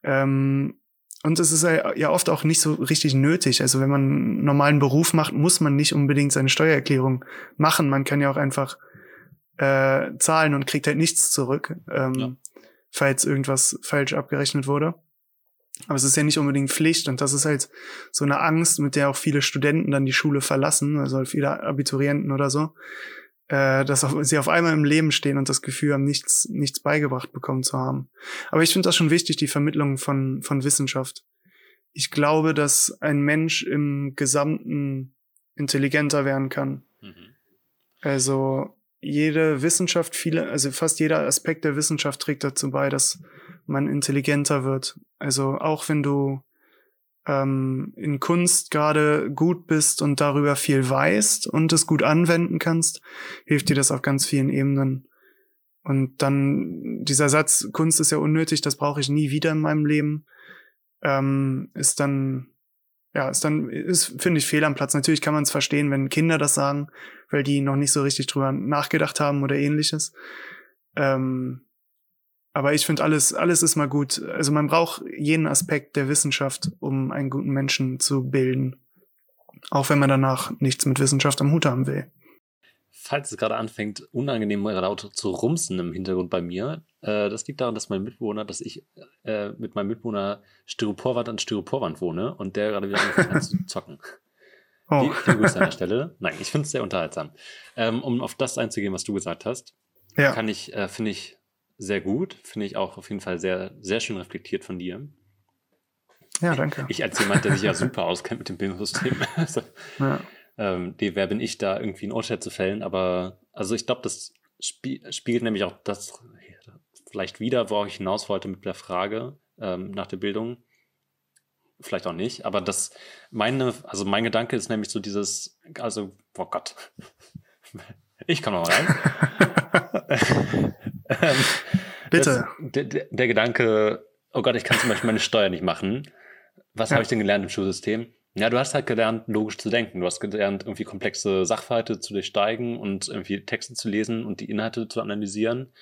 Ähm, und es ist ja oft auch nicht so richtig nötig. Also wenn man einen normalen Beruf macht, muss man nicht unbedingt seine Steuererklärung machen. Man kann ja auch einfach äh, zahlen und kriegt halt nichts zurück, ähm, ja. falls irgendwas falsch abgerechnet wurde. Aber es ist ja nicht unbedingt Pflicht und das ist halt so eine Angst, mit der auch viele Studenten dann die Schule verlassen, also viele Abiturienten oder so, äh, dass sie auf einmal im Leben stehen und das Gefühl haben, nichts, nichts beigebracht bekommen zu haben. Aber ich finde das schon wichtig, die Vermittlung von, von Wissenschaft. Ich glaube, dass ein Mensch im Gesamten intelligenter werden kann. Mhm. Also jede Wissenschaft, viele, also fast jeder Aspekt der Wissenschaft trägt dazu bei, dass man intelligenter wird. Also auch wenn du ähm, in Kunst gerade gut bist und darüber viel weißt und es gut anwenden kannst, hilft dir das auf ganz vielen Ebenen. Und dann dieser Satz, Kunst ist ja unnötig, das brauche ich nie wieder in meinem Leben, ähm, ist dann ja, ist dann, ist, finde ich, fehl am Platz. Natürlich kann man es verstehen, wenn Kinder das sagen, weil die noch nicht so richtig drüber nachgedacht haben oder ähnliches. Ähm, aber ich finde, alles, alles ist mal gut. Also man braucht jeden Aspekt der Wissenschaft, um einen guten Menschen zu bilden. Auch wenn man danach nichts mit Wissenschaft am Hut haben will falls es gerade anfängt, unangenehm laut zu rumsen im Hintergrund bei mir, äh, das liegt daran, dass mein Mitbewohner, dass ich äh, mit meinem Mitbewohner Styroporwand an Styroporwand wohne und der gerade wieder angefangen hat zu zocken. Oh. Die, die Grüße an der Stelle. Nein, ich finde es sehr unterhaltsam. Ähm, um auf das einzugehen, was du gesagt hast, ja. kann ich, äh, finde ich sehr gut, finde ich auch auf jeden Fall sehr, sehr schön reflektiert von dir. Ja, danke. Ich als jemand, der sich ja super auskennt mit dem Bildungssystem. also, ja ähm, die, wer bin ich da irgendwie ein Urteil zu fällen, aber also ich glaube, das spie spiegelt nämlich auch das vielleicht wieder, worauf ich hinaus wollte mit der Frage ähm, nach der Bildung. Vielleicht auch nicht, aber das, meine, also mein Gedanke ist nämlich so dieses, also, oh Gott, ich komme mal rein. ähm, Bitte. Das, der, der, Gedanke, oh Gott, ich kann zum Beispiel meine Steuer nicht machen. Was ja. habe ich denn gelernt im Schulsystem? Ja, du hast halt gelernt, logisch zu denken. Du hast gelernt, irgendwie komplexe Sachverhalte zu durchsteigen und irgendwie Texte zu lesen und die Inhalte zu analysieren.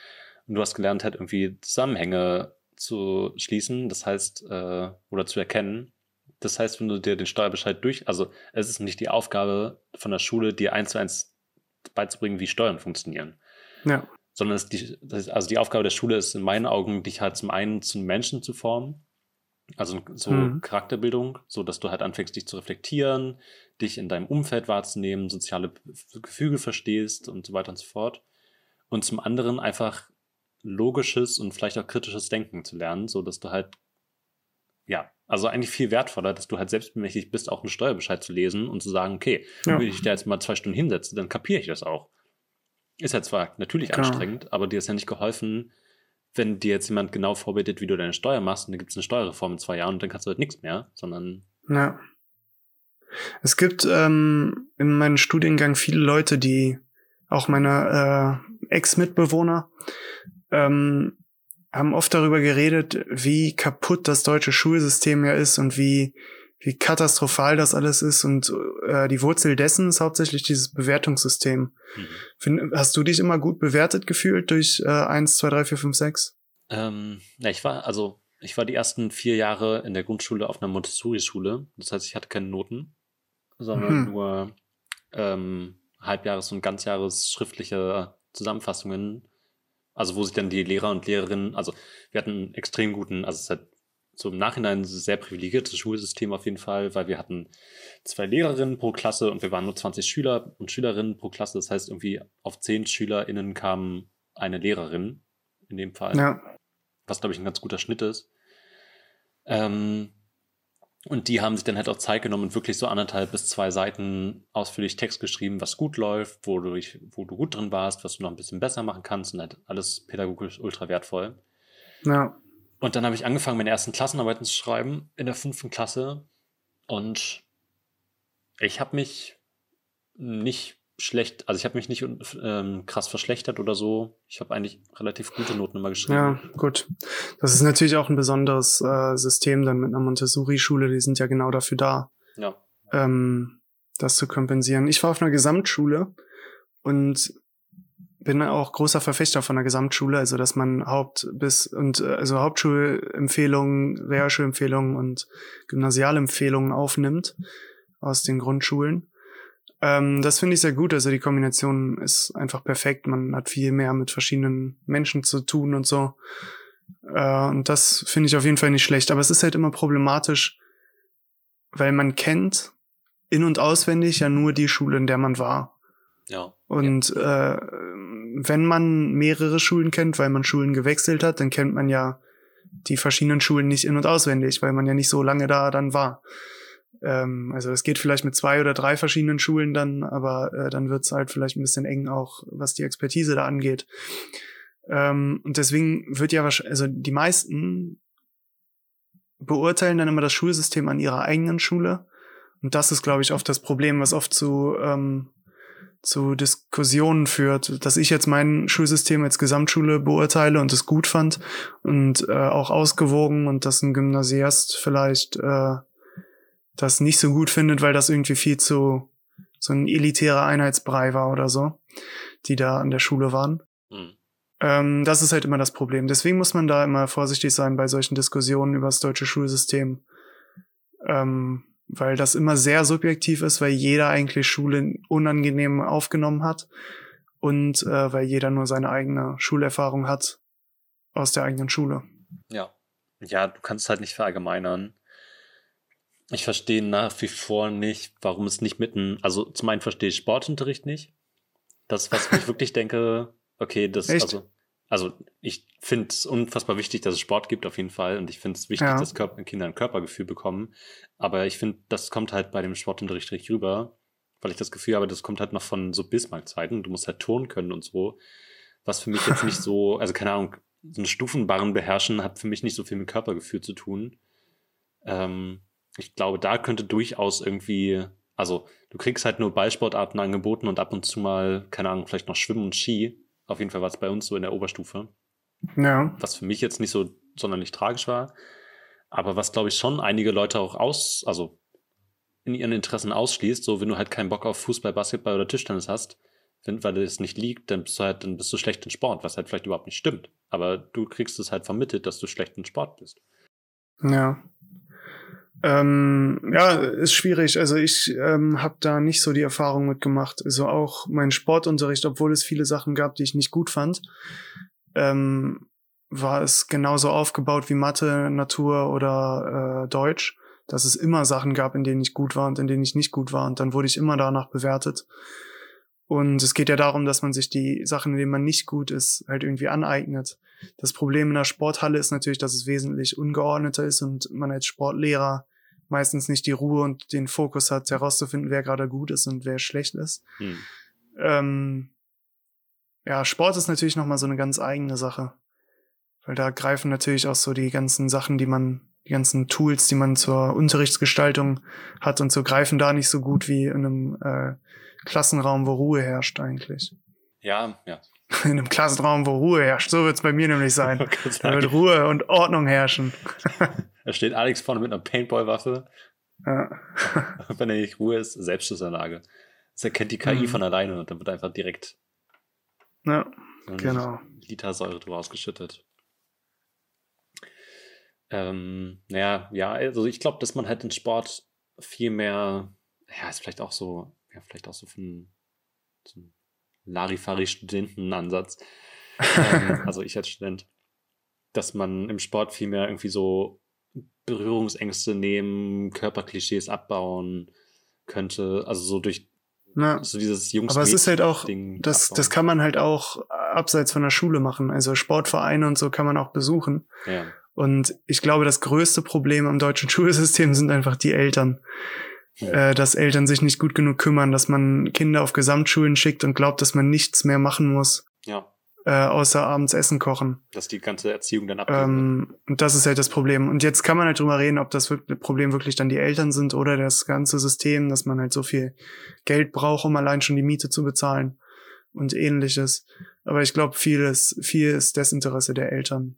Und du hast gelernt, halt irgendwie Zusammenhänge zu schließen, das heißt, äh, oder zu erkennen. Das heißt, wenn du dir den Steuerbescheid durch, also es ist nicht die Aufgabe von der Schule, dir eins zu eins beizubringen, wie Steuern funktionieren. Ja. Sondern es die, also die Aufgabe der Schule ist in meinen Augen, dich halt zum einen zum Menschen zu formen also so mhm. Charakterbildung, so dass du halt anfängst, dich zu reflektieren, dich in deinem Umfeld wahrzunehmen, soziale Gefüge verstehst und so weiter und so fort. Und zum anderen einfach logisches und vielleicht auch kritisches Denken zu lernen, so dass du halt, ja, also eigentlich viel wertvoller, dass du halt selbstmächtig bist, auch einen Steuerbescheid zu lesen und zu sagen, okay, ja. wenn ich da jetzt mal zwei Stunden hinsetze, dann kapiere ich das auch. Ist ja zwar natürlich Klar. anstrengend, aber dir ist ja nicht geholfen, wenn dir jetzt jemand genau vorbildet, wie du deine Steuer machst, und dann gibt es eine Steuerreform in zwei Jahren und dann kannst du halt nichts mehr, sondern. Ja. Es gibt ähm, in meinem Studiengang viele Leute, die auch meine äh, Ex-Mitbewohner ähm, haben oft darüber geredet, wie kaputt das deutsche Schulsystem ja ist und wie wie katastrophal das alles ist und äh, die Wurzel dessen ist hauptsächlich dieses Bewertungssystem. Mhm. Find, hast du dich immer gut bewertet gefühlt durch äh, 1, 2, 3, 4, 5, 6? Ähm, ja, ich war, also ich war die ersten vier Jahre in der Grundschule auf einer Montessori-Schule. Das heißt, ich hatte keine Noten, sondern mhm. nur ähm, Halbjahres- und Ganzjahres schriftliche Zusammenfassungen. Also wo sich dann die Lehrer und Lehrerinnen, also wir hatten einen extrem guten, also es hat so im Nachhinein ein sehr privilegiertes Schulsystem auf jeden Fall, weil wir hatten zwei Lehrerinnen pro Klasse und wir waren nur 20 Schüler und Schülerinnen pro Klasse. Das heißt, irgendwie auf zehn SchülerInnen kam eine Lehrerin in dem Fall. Ja. Was, glaube ich, ein ganz guter Schnitt ist. Ähm, und die haben sich dann halt auch Zeit genommen und wirklich so anderthalb bis zwei Seiten ausführlich Text geschrieben, was gut läuft, wo du, wo du gut drin warst, was du noch ein bisschen besser machen kannst und halt alles pädagogisch ultra wertvoll. Ja. Und dann habe ich angefangen, meine ersten Klassenarbeiten zu schreiben in der fünften Klasse. Und ich habe mich nicht schlecht, also ich habe mich nicht ähm, krass verschlechtert oder so. Ich habe eigentlich relativ gute Noten immer geschrieben. Ja, gut. Das ist natürlich auch ein besonderes äh, System dann mit einer Montessori-Schule. Die sind ja genau dafür da, ja. ähm, das zu kompensieren. Ich war auf einer Gesamtschule und bin auch großer Verfechter von der Gesamtschule, also dass man Haupt- bis und äh, also Hauptschulempfehlungen, Realschulempfehlungen und Gymnasialempfehlungen aufnimmt aus den Grundschulen. Ähm, das finde ich sehr gut. Also die Kombination ist einfach perfekt. Man hat viel mehr mit verschiedenen Menschen zu tun und so. Äh, und das finde ich auf jeden Fall nicht schlecht. Aber es ist halt immer problematisch, weil man kennt in- und auswendig ja nur die Schule, in der man war. Ja. Und ja. Äh, wenn man mehrere Schulen kennt, weil man Schulen gewechselt hat, dann kennt man ja die verschiedenen Schulen nicht in- und auswendig, weil man ja nicht so lange da dann war. Ähm, also es geht vielleicht mit zwei oder drei verschiedenen Schulen dann, aber äh, dann wird es halt vielleicht ein bisschen eng auch, was die Expertise da angeht. Ähm, und deswegen wird ja wahrscheinlich, also die meisten beurteilen dann immer das Schulsystem an ihrer eigenen Schule. Und das ist, glaube ich, oft das Problem, was oft zu ähm, zu Diskussionen führt, dass ich jetzt mein Schulsystem als Gesamtschule beurteile und es gut fand und äh, auch ausgewogen und dass ein Gymnasiast vielleicht äh, das nicht so gut findet, weil das irgendwie viel zu so ein elitärer Einheitsbrei war oder so, die da an der Schule waren. Mhm. Ähm, das ist halt immer das Problem. Deswegen muss man da immer vorsichtig sein bei solchen Diskussionen über das deutsche Schulsystem. Ähm, weil das immer sehr subjektiv ist, weil jeder eigentlich Schule unangenehm aufgenommen hat und äh, weil jeder nur seine eigene Schulerfahrung hat aus der eigenen Schule. Ja. Ja, du kannst halt nicht verallgemeinern. Ich verstehe nach wie vor nicht, warum es nicht mitten, also zum einen verstehe ich Sportunterricht nicht. Das, was ich wirklich denke, okay, das, Echt? also also ich finde es unfassbar wichtig, dass es Sport gibt auf jeden Fall und ich finde es wichtig, ja. dass Körper, Kinder ein Körpergefühl bekommen. Aber ich finde, das kommt halt bei dem Sportunterricht richtig rüber, weil ich das Gefühl habe, das kommt halt noch von so Bismarck-Zeiten. Du musst halt turnen können und so. Was für mich jetzt nicht so, also keine Ahnung, so eine Stufenbarren beherrschen hat für mich nicht so viel mit Körpergefühl zu tun. Ähm, ich glaube, da könnte durchaus irgendwie, also du kriegst halt nur Ballsportarten angeboten und ab und zu mal, keine Ahnung, vielleicht noch Schwimmen und Ski auf jeden Fall war es bei uns so in der Oberstufe. Ja. Was für mich jetzt nicht so sonderlich tragisch war. Aber was, glaube ich, schon einige Leute auch aus, also in ihren Interessen ausschließt, so wenn du halt keinen Bock auf Fußball, Basketball oder Tischtennis hast, wenn, weil es nicht liegt, dann bist du halt, dann bist du schlecht in Sport, was halt vielleicht überhaupt nicht stimmt. Aber du kriegst es halt vermittelt, dass du schlecht in Sport bist. Ja. Ähm, ja, ist schwierig. Also ich ähm, habe da nicht so die Erfahrung mitgemacht. Also auch mein Sportunterricht, obwohl es viele Sachen gab, die ich nicht gut fand, ähm, war es genauso aufgebaut wie Mathe, Natur oder äh, Deutsch, dass es immer Sachen gab, in denen ich gut war und in denen ich nicht gut war. Und dann wurde ich immer danach bewertet. Und es geht ja darum, dass man sich die Sachen, in denen man nicht gut ist, halt irgendwie aneignet. Das Problem in der Sporthalle ist natürlich, dass es wesentlich ungeordneter ist und man als Sportlehrer meistens nicht die Ruhe und den Fokus hat, herauszufinden, wer gerade gut ist und wer schlecht ist. Hm. Ähm, ja, Sport ist natürlich nochmal so eine ganz eigene Sache. Weil da greifen natürlich auch so die ganzen Sachen, die man, die ganzen Tools, die man zur Unterrichtsgestaltung hat und so greifen da nicht so gut wie in einem äh, Klassenraum, wo Ruhe herrscht eigentlich. Ja, ja, in einem Klassenraum, wo Ruhe herrscht. So wird es bei mir nämlich sein. Da wird Ruhe und Ordnung herrschen. da steht Alex vorne mit einer Paintball-Waffe. Ja. Wenn er nicht Ruhe ist, Selbstschussanlage. Das erkennt die KI mhm. von alleine und dann wird einfach direkt ja, genau. Liter Säure drüber ausgeschüttet. Ähm, naja, ja, also ich glaube, dass man halt in Sport viel mehr, ja, ist vielleicht auch so, ja, vielleicht auch so von so einem Larifari-Studentenansatz. ähm, also ich als Student, dass man im Sport viel mehr irgendwie so Berührungsängste nehmen, Körperklischees abbauen könnte. Also so durch Na, so dieses Jungs. aber es ist halt auch, Ding das, abbauen. das kann man halt auch abseits von der Schule machen. Also Sportvereine und so kann man auch besuchen. Ja. Und ich glaube, das größte Problem am deutschen Schulsystem sind einfach die Eltern. Ja. Äh, dass Eltern sich nicht gut genug kümmern, dass man Kinder auf Gesamtschulen schickt und glaubt, dass man nichts mehr machen muss, ja, äh, außer abends Essen kochen. dass die ganze Erziehung dann wird. Ähm, und das ist halt das Problem. Und jetzt kann man halt drüber reden, ob das Problem wirklich dann die Eltern sind oder das ganze System, dass man halt so viel Geld braucht, um allein schon die Miete zu bezahlen und ähnliches. Aber ich glaube, vieles, viel ist Desinteresse der Eltern.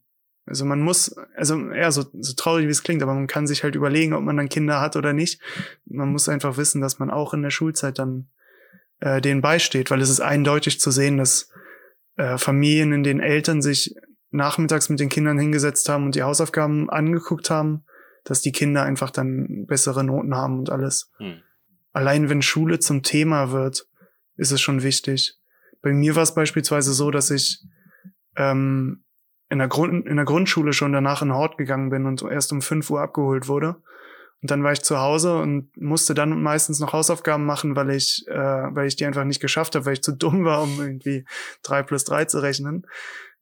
Also man muss, also ja, so, so traurig wie es klingt, aber man kann sich halt überlegen, ob man dann Kinder hat oder nicht. Man muss einfach wissen, dass man auch in der Schulzeit dann äh, denen beisteht, weil es ist eindeutig zu sehen, dass äh, Familien, in denen Eltern sich nachmittags mit den Kindern hingesetzt haben und die Hausaufgaben angeguckt haben, dass die Kinder einfach dann bessere Noten haben und alles. Hm. Allein wenn Schule zum Thema wird, ist es schon wichtig. Bei mir war es beispielsweise so, dass ich ähm, in, der Grund, in der Grundschule schon danach in Hort gegangen bin und erst um 5 Uhr abgeholt wurde. Und dann war ich zu Hause und musste dann meistens noch Hausaufgaben machen, weil ich, äh, weil ich die einfach nicht geschafft habe, weil ich zu dumm war, um irgendwie drei plus drei zu rechnen.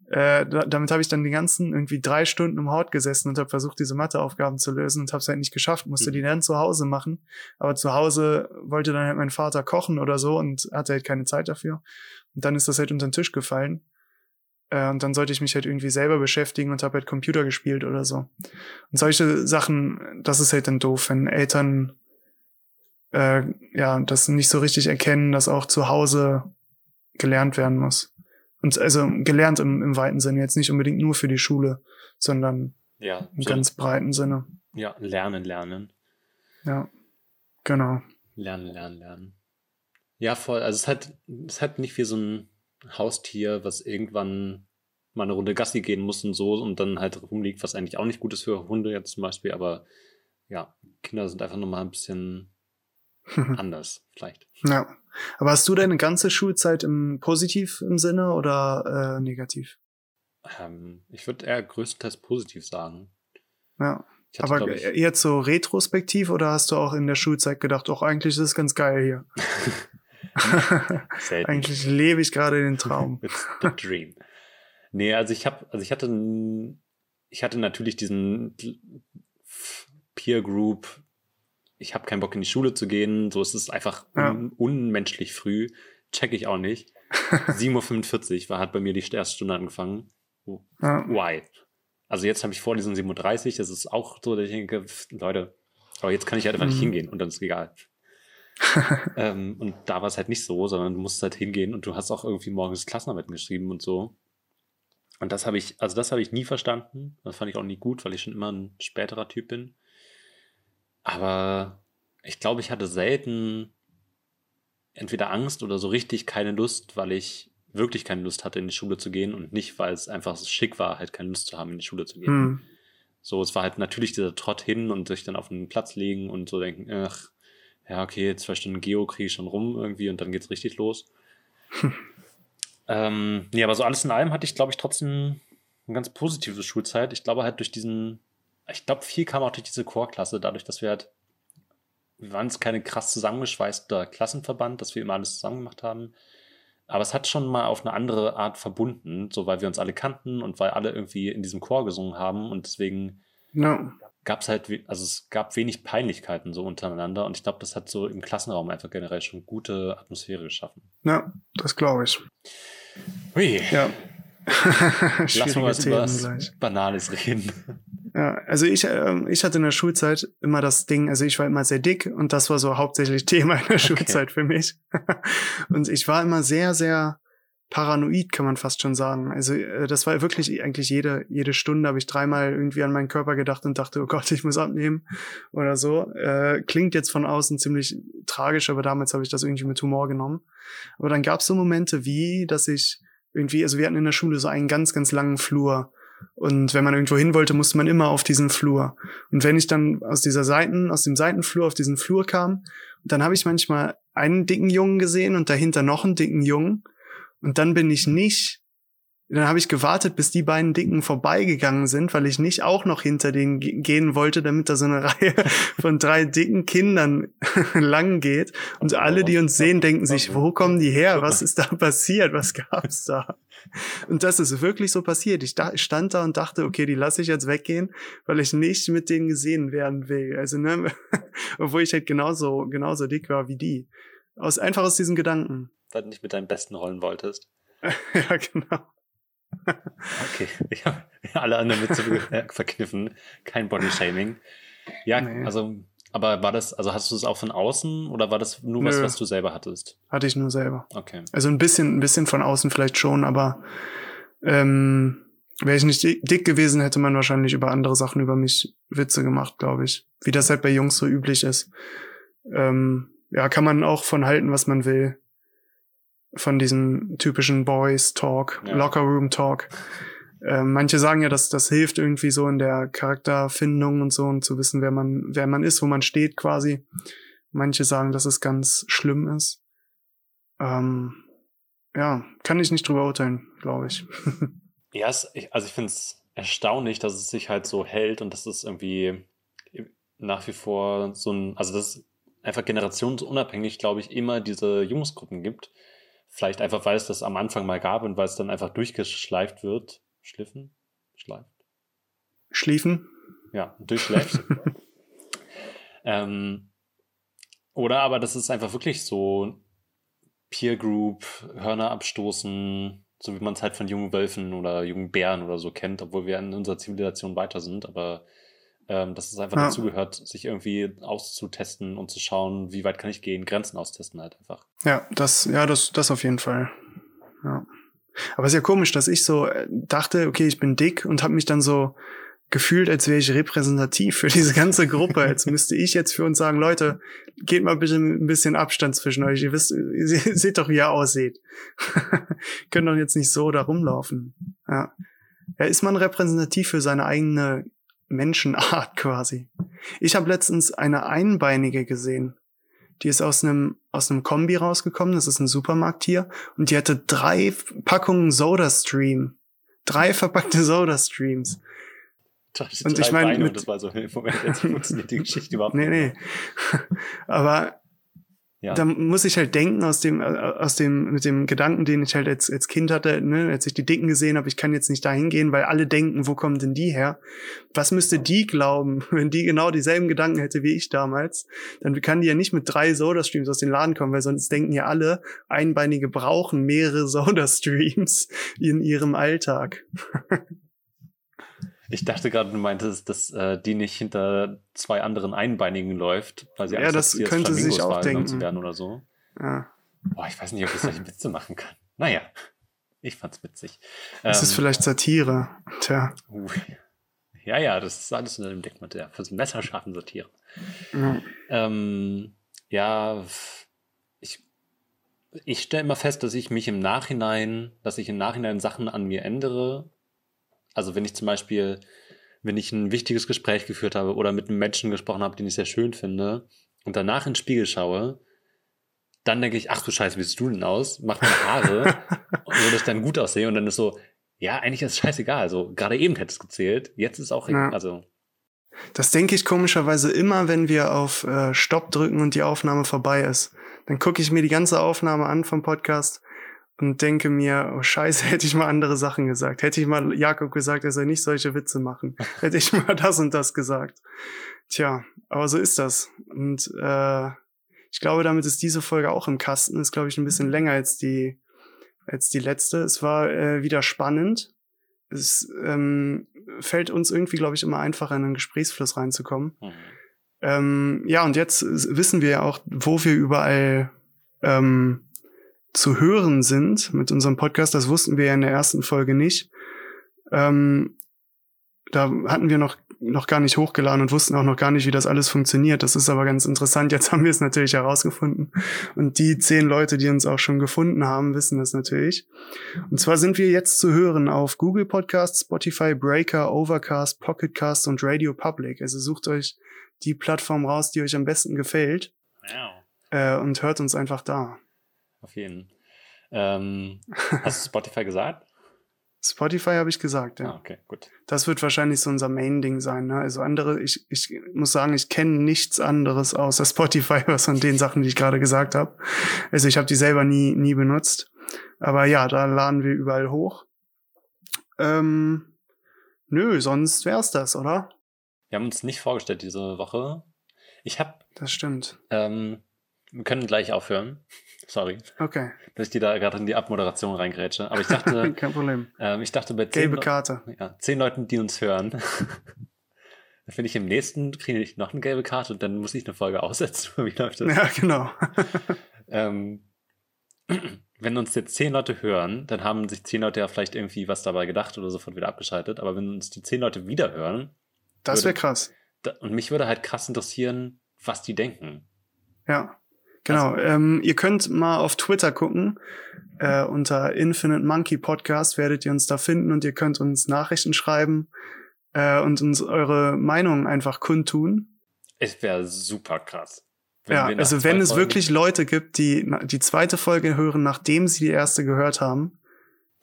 Äh, da, damit habe ich dann die ganzen irgendwie drei Stunden im Hort gesessen und habe versucht, diese Matheaufgaben zu lösen und habe es halt nicht geschafft, musste Mhm. die dann zu Hause machen. Aber zu Hause wollte dann halt mein Vater kochen oder so und hatte halt keine Zeit dafür. Und dann ist das halt unter den Tisch gefallen. Äh, und dann sollte ich mich halt irgendwie selber beschäftigen und habe halt Computer gespielt oder so. Und solche Sachen, das ist halt dann doof, wenn Eltern äh, ja das nicht so richtig erkennen, dass auch zu Hause gelernt werden muss. Und also gelernt im, im weiten Sinne, jetzt nicht unbedingt nur für die Schule, sondern Ja, im so, ganz breiten Sinne. ja, lernen, lernen. Ja, genau. Lernen, lernen, lernen. Ja, voll. Also es halt, es halt nicht wie so ein Haustier, was irgendwann mal eine Runde Gassi gehen muss und so und dann halt rumliegt, was eigentlich auch nicht gut ist für Hunde jetzt zum Beispiel, aber ja, Kinder sind einfach nochmal ein bisschen anders, vielleicht. ja. Aber hast du deine ganze Schulzeit im positiv im Sinne oder äh, negativ? Ähm, ich würde eher größtenteils positiv sagen. Ja. Hatte, Aber ich, jetzt so retrospektiv oder hast du auch in der Schulzeit gedacht, auch eigentlich ist es ganz geil hier? eigentlich lebe ich gerade den Traum. It's the dream. Nee, also ich habe, also ich hatte, ich hatte natürlich diesen Peer Group. Ich habe keinen Bock in die Schule zu gehen. So ist es einfach Ja. un unmenschlich früh. Check ich auch nicht. 7.45 Uhr war, hat bei mir die erste Stunde angefangen. Ja. Why? Also jetzt habe ich Vorlesung 7.30 Uhr. Das ist auch so, dass ich denke, Leute, aber jetzt kann ich halt einfach nicht Mhm. hingehen und dann ist egal. ähm, und da war es halt nicht so, sondern du musst halt hingehen und du hast auch irgendwie morgens Klassenarbeiten geschrieben und so. Und das habe ich, also das habe ich nie verstanden. Das fand ich auch nie gut, weil ich schon immer ein späterer Typ bin. Aber ich glaube, ich hatte selten entweder Angst oder so richtig keine Lust, weil ich wirklich keine Lust hatte, in die Schule zu gehen und nicht, weil es einfach so schick war, halt keine Lust zu haben, in die Schule zu gehen. Hm. So, es war halt natürlich dieser Trott hin und sich dann auf einen Platz legen und so denken, ach, ja, okay, zwei Stunden Geo kriege ich schon rum irgendwie und dann geht's richtig los. ähm, nee, aber so alles in allem hatte ich, glaube ich, trotzdem eine ganz positive Schulzeit. Ich glaube halt durch diesen, ich glaube, viel kam auch durch diese Chorklasse, dadurch, dass wir halt, wir waren jetzt keine krass zusammengeschweißter Klassenverband, dass wir immer alles zusammen gemacht haben. Aber es hat schon mal auf eine andere Art verbunden, so weil wir uns alle kannten und weil alle irgendwie in diesem Chor gesungen haben und deswegen Ja. Gab es halt, also es gab wenig Peinlichkeiten so untereinander und ich glaube, das hat so im Klassenraum einfach generell schon gute Atmosphäre geschaffen. ja, das glaube ich. Hui, Ja. lass mal was über was. Banales reden. Ja, also ich, ähm, ich hatte in der Schulzeit immer das Ding, also ich war immer sehr dick und das war so hauptsächlich Thema in der Schulzeit für mich. und ich war immer sehr, sehr paranoid, kann man fast schon sagen. Also äh, das war wirklich eigentlich jede, jede Stunde habe ich dreimal irgendwie an meinen Körper gedacht und dachte, oh Gott, ich muss abnehmen oder so. Äh, klingt jetzt von außen ziemlich tragisch, aber damals habe ich das irgendwie mit Humor genommen. Aber dann gab es so Momente wie, dass ich irgendwie, also wir hatten in der Schule so einen ganz, ganz langen Flur Und wenn man irgendwo hin wollte, musste man immer auf diesen Flur. Und wenn ich dann aus dieser Seiten, aus dem Seitenflur auf diesen Flur kam, dann habe ich manchmal einen dicken Jungen gesehen und dahinter noch einen dicken Jungen. Und dann bin ich nicht dann habe ich gewartet, bis die beiden Dicken vorbeigegangen sind, weil ich nicht auch noch hinter denen gehen wollte, damit da so eine Reihe von drei dicken Kindern lang geht. Und alle, die uns sehen, denken sich, wo kommen die her? Was ist da passiert? Was gab's da? Und das ist wirklich so passiert. Ich stand da und dachte, okay, die lasse ich jetzt weggehen, weil ich nicht mit denen gesehen werden will. Also, ne, obwohl ich halt genauso, genauso dick war wie die. Aus, einfach aus diesen Gedanken. Weil du nicht mit deinen Besten rollen wolltest. ja, genau. Okay, ich habe alle anderen mit äh, verkniffen. Kein Bodyshaming. Ja, nee. also, aber war das, also hast du es auch von außen oder war das nur Nö. was, was du selber hattest? Hatte ich nur selber. Okay. Also ein bisschen, ein bisschen von außen vielleicht schon, aber ähm, wäre ich nicht dick gewesen, hätte man wahrscheinlich über andere Sachen über mich Witze gemacht, glaube ich. Wie das halt bei Jungs so üblich ist. Ähm, ja, kann man auch von halten, was man will von diesem typischen Boys Talk, ja. Locker Room Talk. Äh, manche sagen ja, dass das hilft irgendwie so in der Charakterfindung und so und zu wissen, wer man, wer man ist, wo man steht quasi. Manche sagen, dass es ganz schlimm ist. Ähm, ja, kann ich nicht drüber urteilen, glaube ich. ja, es, also ich finde es erstaunlich, dass es sich halt so hält und dass es irgendwie nach wie vor so ein, also das einfach generationsunabhängig, glaube ich, immer diese Jungsgruppen gibt Vielleicht einfach, weil es das am Anfang mal gab und weil es dann einfach durchgeschleift wird. Schliffen? Schleift? Schliefen? Ja, durchschleift. ähm, oder aber das ist einfach wirklich so Peer Group, Hörner abstoßen, so wie man es halt von jungen Wölfen oder jungen Bären oder so kennt, obwohl wir in unserer Zivilisation weiter sind. Aber ähm, dass es einfach ja. dazu gehört, sich irgendwie auszutesten und zu schauen, wie weit kann ich gehen, Grenzen austesten halt einfach. Ja, das, ja, das, das auf jeden Fall. Ja. Aber es ist ja komisch, dass ich so äh, dachte, okay, ich bin dick und habe mich dann so gefühlt, als wäre ich repräsentativ für diese ganze Gruppe. Als müsste ich jetzt für uns sagen, Leute, geht mal bitte ein bisschen Abstand zwischen euch. Ihr wisst, ihr seht doch, wie ihr aussieht. Könnt doch jetzt nicht so da rumlaufen. Ja. Ja, ist man repräsentativ für seine eigene Menschenart quasi. Ich habe letztens eine Einbeinige gesehen. Die ist aus einem aus einem Kombi rausgekommen. Das ist ein Supermarkt hier und die hatte drei Packungen Soda Stream, drei verpackte Soda Streams. Und ich meine, das war so, Moment, jetzt funktioniert die Geschichte überhaupt. Nee, nee. Aber ja. Da muss ich halt denken aus dem, äh, aus dem, mit dem Gedanken, den ich halt als, als Kind hatte, ne, als ich die Dicken gesehen habe, ich kann jetzt nicht dahin gehen, weil alle denken, wo kommen denn die her? Was müsste die glauben, wenn die genau dieselben Gedanken hätte wie ich damals? Dann kann die ja nicht mit drei Soda-Streams aus dem Laden kommen, weil sonst denken ja alle, Einbeinige brauchen mehrere Soda-Streams in ihrem Alltag. Ich dachte gerade, du meintest, dass äh, die nicht hinter zwei anderen Einbeinigen läuft, weil sie ja, Angst das hat, könnte sie sich auch denken. zu werden oder so. Ja. Boah, ich weiß nicht, ob ich solche Witze machen kann. Naja, ich fand's witzig. Es ähm, ist vielleicht Satire. Tja. Uh, ja, ja, das ist alles unter dem Deckmantel. Ja, fürs messerscharfen Satire. Ja, ähm, ja ich, ich stelle immer fest, dass ich mich im Nachhinein, dass ich im Nachhinein Sachen an mir ändere, also wenn ich zum Beispiel, wenn ich ein wichtiges Gespräch geführt habe oder mit einem Menschen gesprochen habe, den ich sehr schön finde, und danach ins Spiegel schaue, dann denke ich, ach du Scheiße, wie siehst du denn aus? Mach meine Haare, so dass ich dann gut aussehe und dann ist so, ja, eigentlich ist es scheißegal. Also gerade eben hätte es gezählt, jetzt ist auch, ja. also. Das denke ich komischerweise immer, wenn wir auf äh, Stopp drücken und die Aufnahme vorbei ist. Dann gucke ich mir die ganze Aufnahme an vom Podcast und denke mir, oh scheiße, hätte ich mal andere Sachen gesagt. Hätte ich mal Jakob gesagt, er soll nicht solche Witze machen. hätte ich mal das und das gesagt. Tja, aber so ist das. Und äh, ich glaube, damit ist diese Folge auch im Kasten. Ist, glaube ich, ein bisschen länger als die, als die letzte. Es war äh, wieder spannend. Es ähm, fällt uns irgendwie, glaube ich, immer einfacher, in einen Gesprächsfluss reinzukommen. Mhm. Ähm, ja, und jetzt wissen wir ja auch, wo wir überall ähm, zu hören sind mit unserem Podcast. Das wussten wir ja in der ersten Folge nicht. Ähm, da hatten wir noch noch gar nicht hochgeladen und wussten auch noch gar nicht, wie das alles funktioniert. Das ist aber ganz interessant. Jetzt haben wir es natürlich herausgefunden. Und die zehn Leute, die uns auch schon gefunden haben, wissen das natürlich. Und zwar sind wir jetzt zu hören auf Google Podcasts, Spotify, Breaker, Overcast, Pocketcast und Radio Public. Also sucht euch die Plattform raus, die euch am besten gefällt. Wow. Äh, und hört uns einfach da. Auf jeden. Ähm, hast du Spotify gesagt? Spotify habe ich gesagt, ja. Ah, okay, gut. Das wird wahrscheinlich so unser Main-Ding sein. Ne? Also andere, ich, ich muss sagen, ich kenne nichts anderes außer Spotify, was von den Sachen, die ich gerade gesagt habe. Also ich habe die selber nie, nie benutzt. Aber ja, da laden wir überall hoch. Ähm, nö, sonst wär's das, oder? Wir haben uns nicht vorgestellt diese Woche. Ich habe. Das stimmt. Ähm, wir können gleich aufhören. Sorry. Okay. Dass ich die da gerade in die Abmoderation reingrätsche. Aber ich dachte, Kein Problem. ähm, ich dachte bei zehn, Gelbe Karte. ja, zehn Leuten, die uns hören, dann finde ich im nächsten kriege ich noch eine gelbe Karte und dann muss ich eine Folge aussetzen. Wie läuft das? Ja, genau. Ähm, wenn uns jetzt zehn Leute hören, dann haben sich zehn Leute ja vielleicht irgendwie was dabei gedacht oder sofort wieder abgeschaltet. Aber wenn uns die zehn Leute wieder hören, Das wäre krass. da, und mich würde halt krass interessieren, was die denken. Ja. Genau. ähm, ihr könnt mal auf Twitter gucken. Äh, unter Infinite Monkey Podcast werdet ihr uns da finden und ihr könnt uns Nachrichten schreiben äh, und uns eure Meinung einfach kundtun. Es wäre super krass. Ja, also wenn es Folgen- wirklich Leute gibt, die die zweite Folge hören, nachdem sie die erste gehört haben,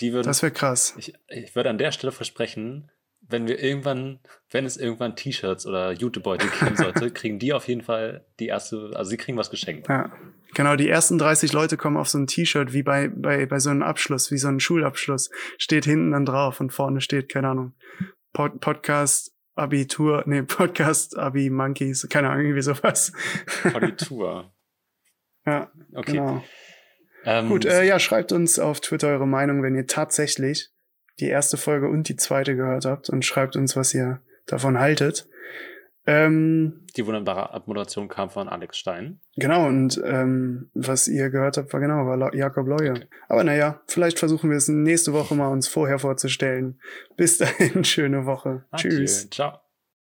die würden, das wäre krass. ich, ich würde an der Stelle versprechen, wenn wir irgendwann, wenn es irgendwann T-Shirts oder Jutebeutel geben sollte, kriegen die auf jeden Fall die erste, also sie kriegen was geschenkt. Ja. Genau, die ersten 30 Leute kommen auf so ein T-Shirt wie bei, bei, bei so einem Abschluss, wie so ein Schulabschluss. Steht hinten dann drauf und vorne steht, keine Ahnung, Pod Podcast Abitur, nee, Podcast Abi Monkeys, keine Ahnung, irgendwie sowas. Auditur. ja, Okay. genau. Ähm, Gut, äh, ja, schreibt uns auf Twitter eure Meinung, wenn ihr tatsächlich die erste Folge und die zweite gehört habt und schreibt uns, was ihr davon haltet. Ähm, Die wunderbare Abmoderation kam von Alex Stein. genau, und ähm, was ihr gehört habt, war genau, war Jakob Leue. Okay. Aber naja, vielleicht versuchen wir es nächste Woche mal uns vorher vorzustellen. Bis dahin, schöne Woche. Adieu. Tschüss. Ciao.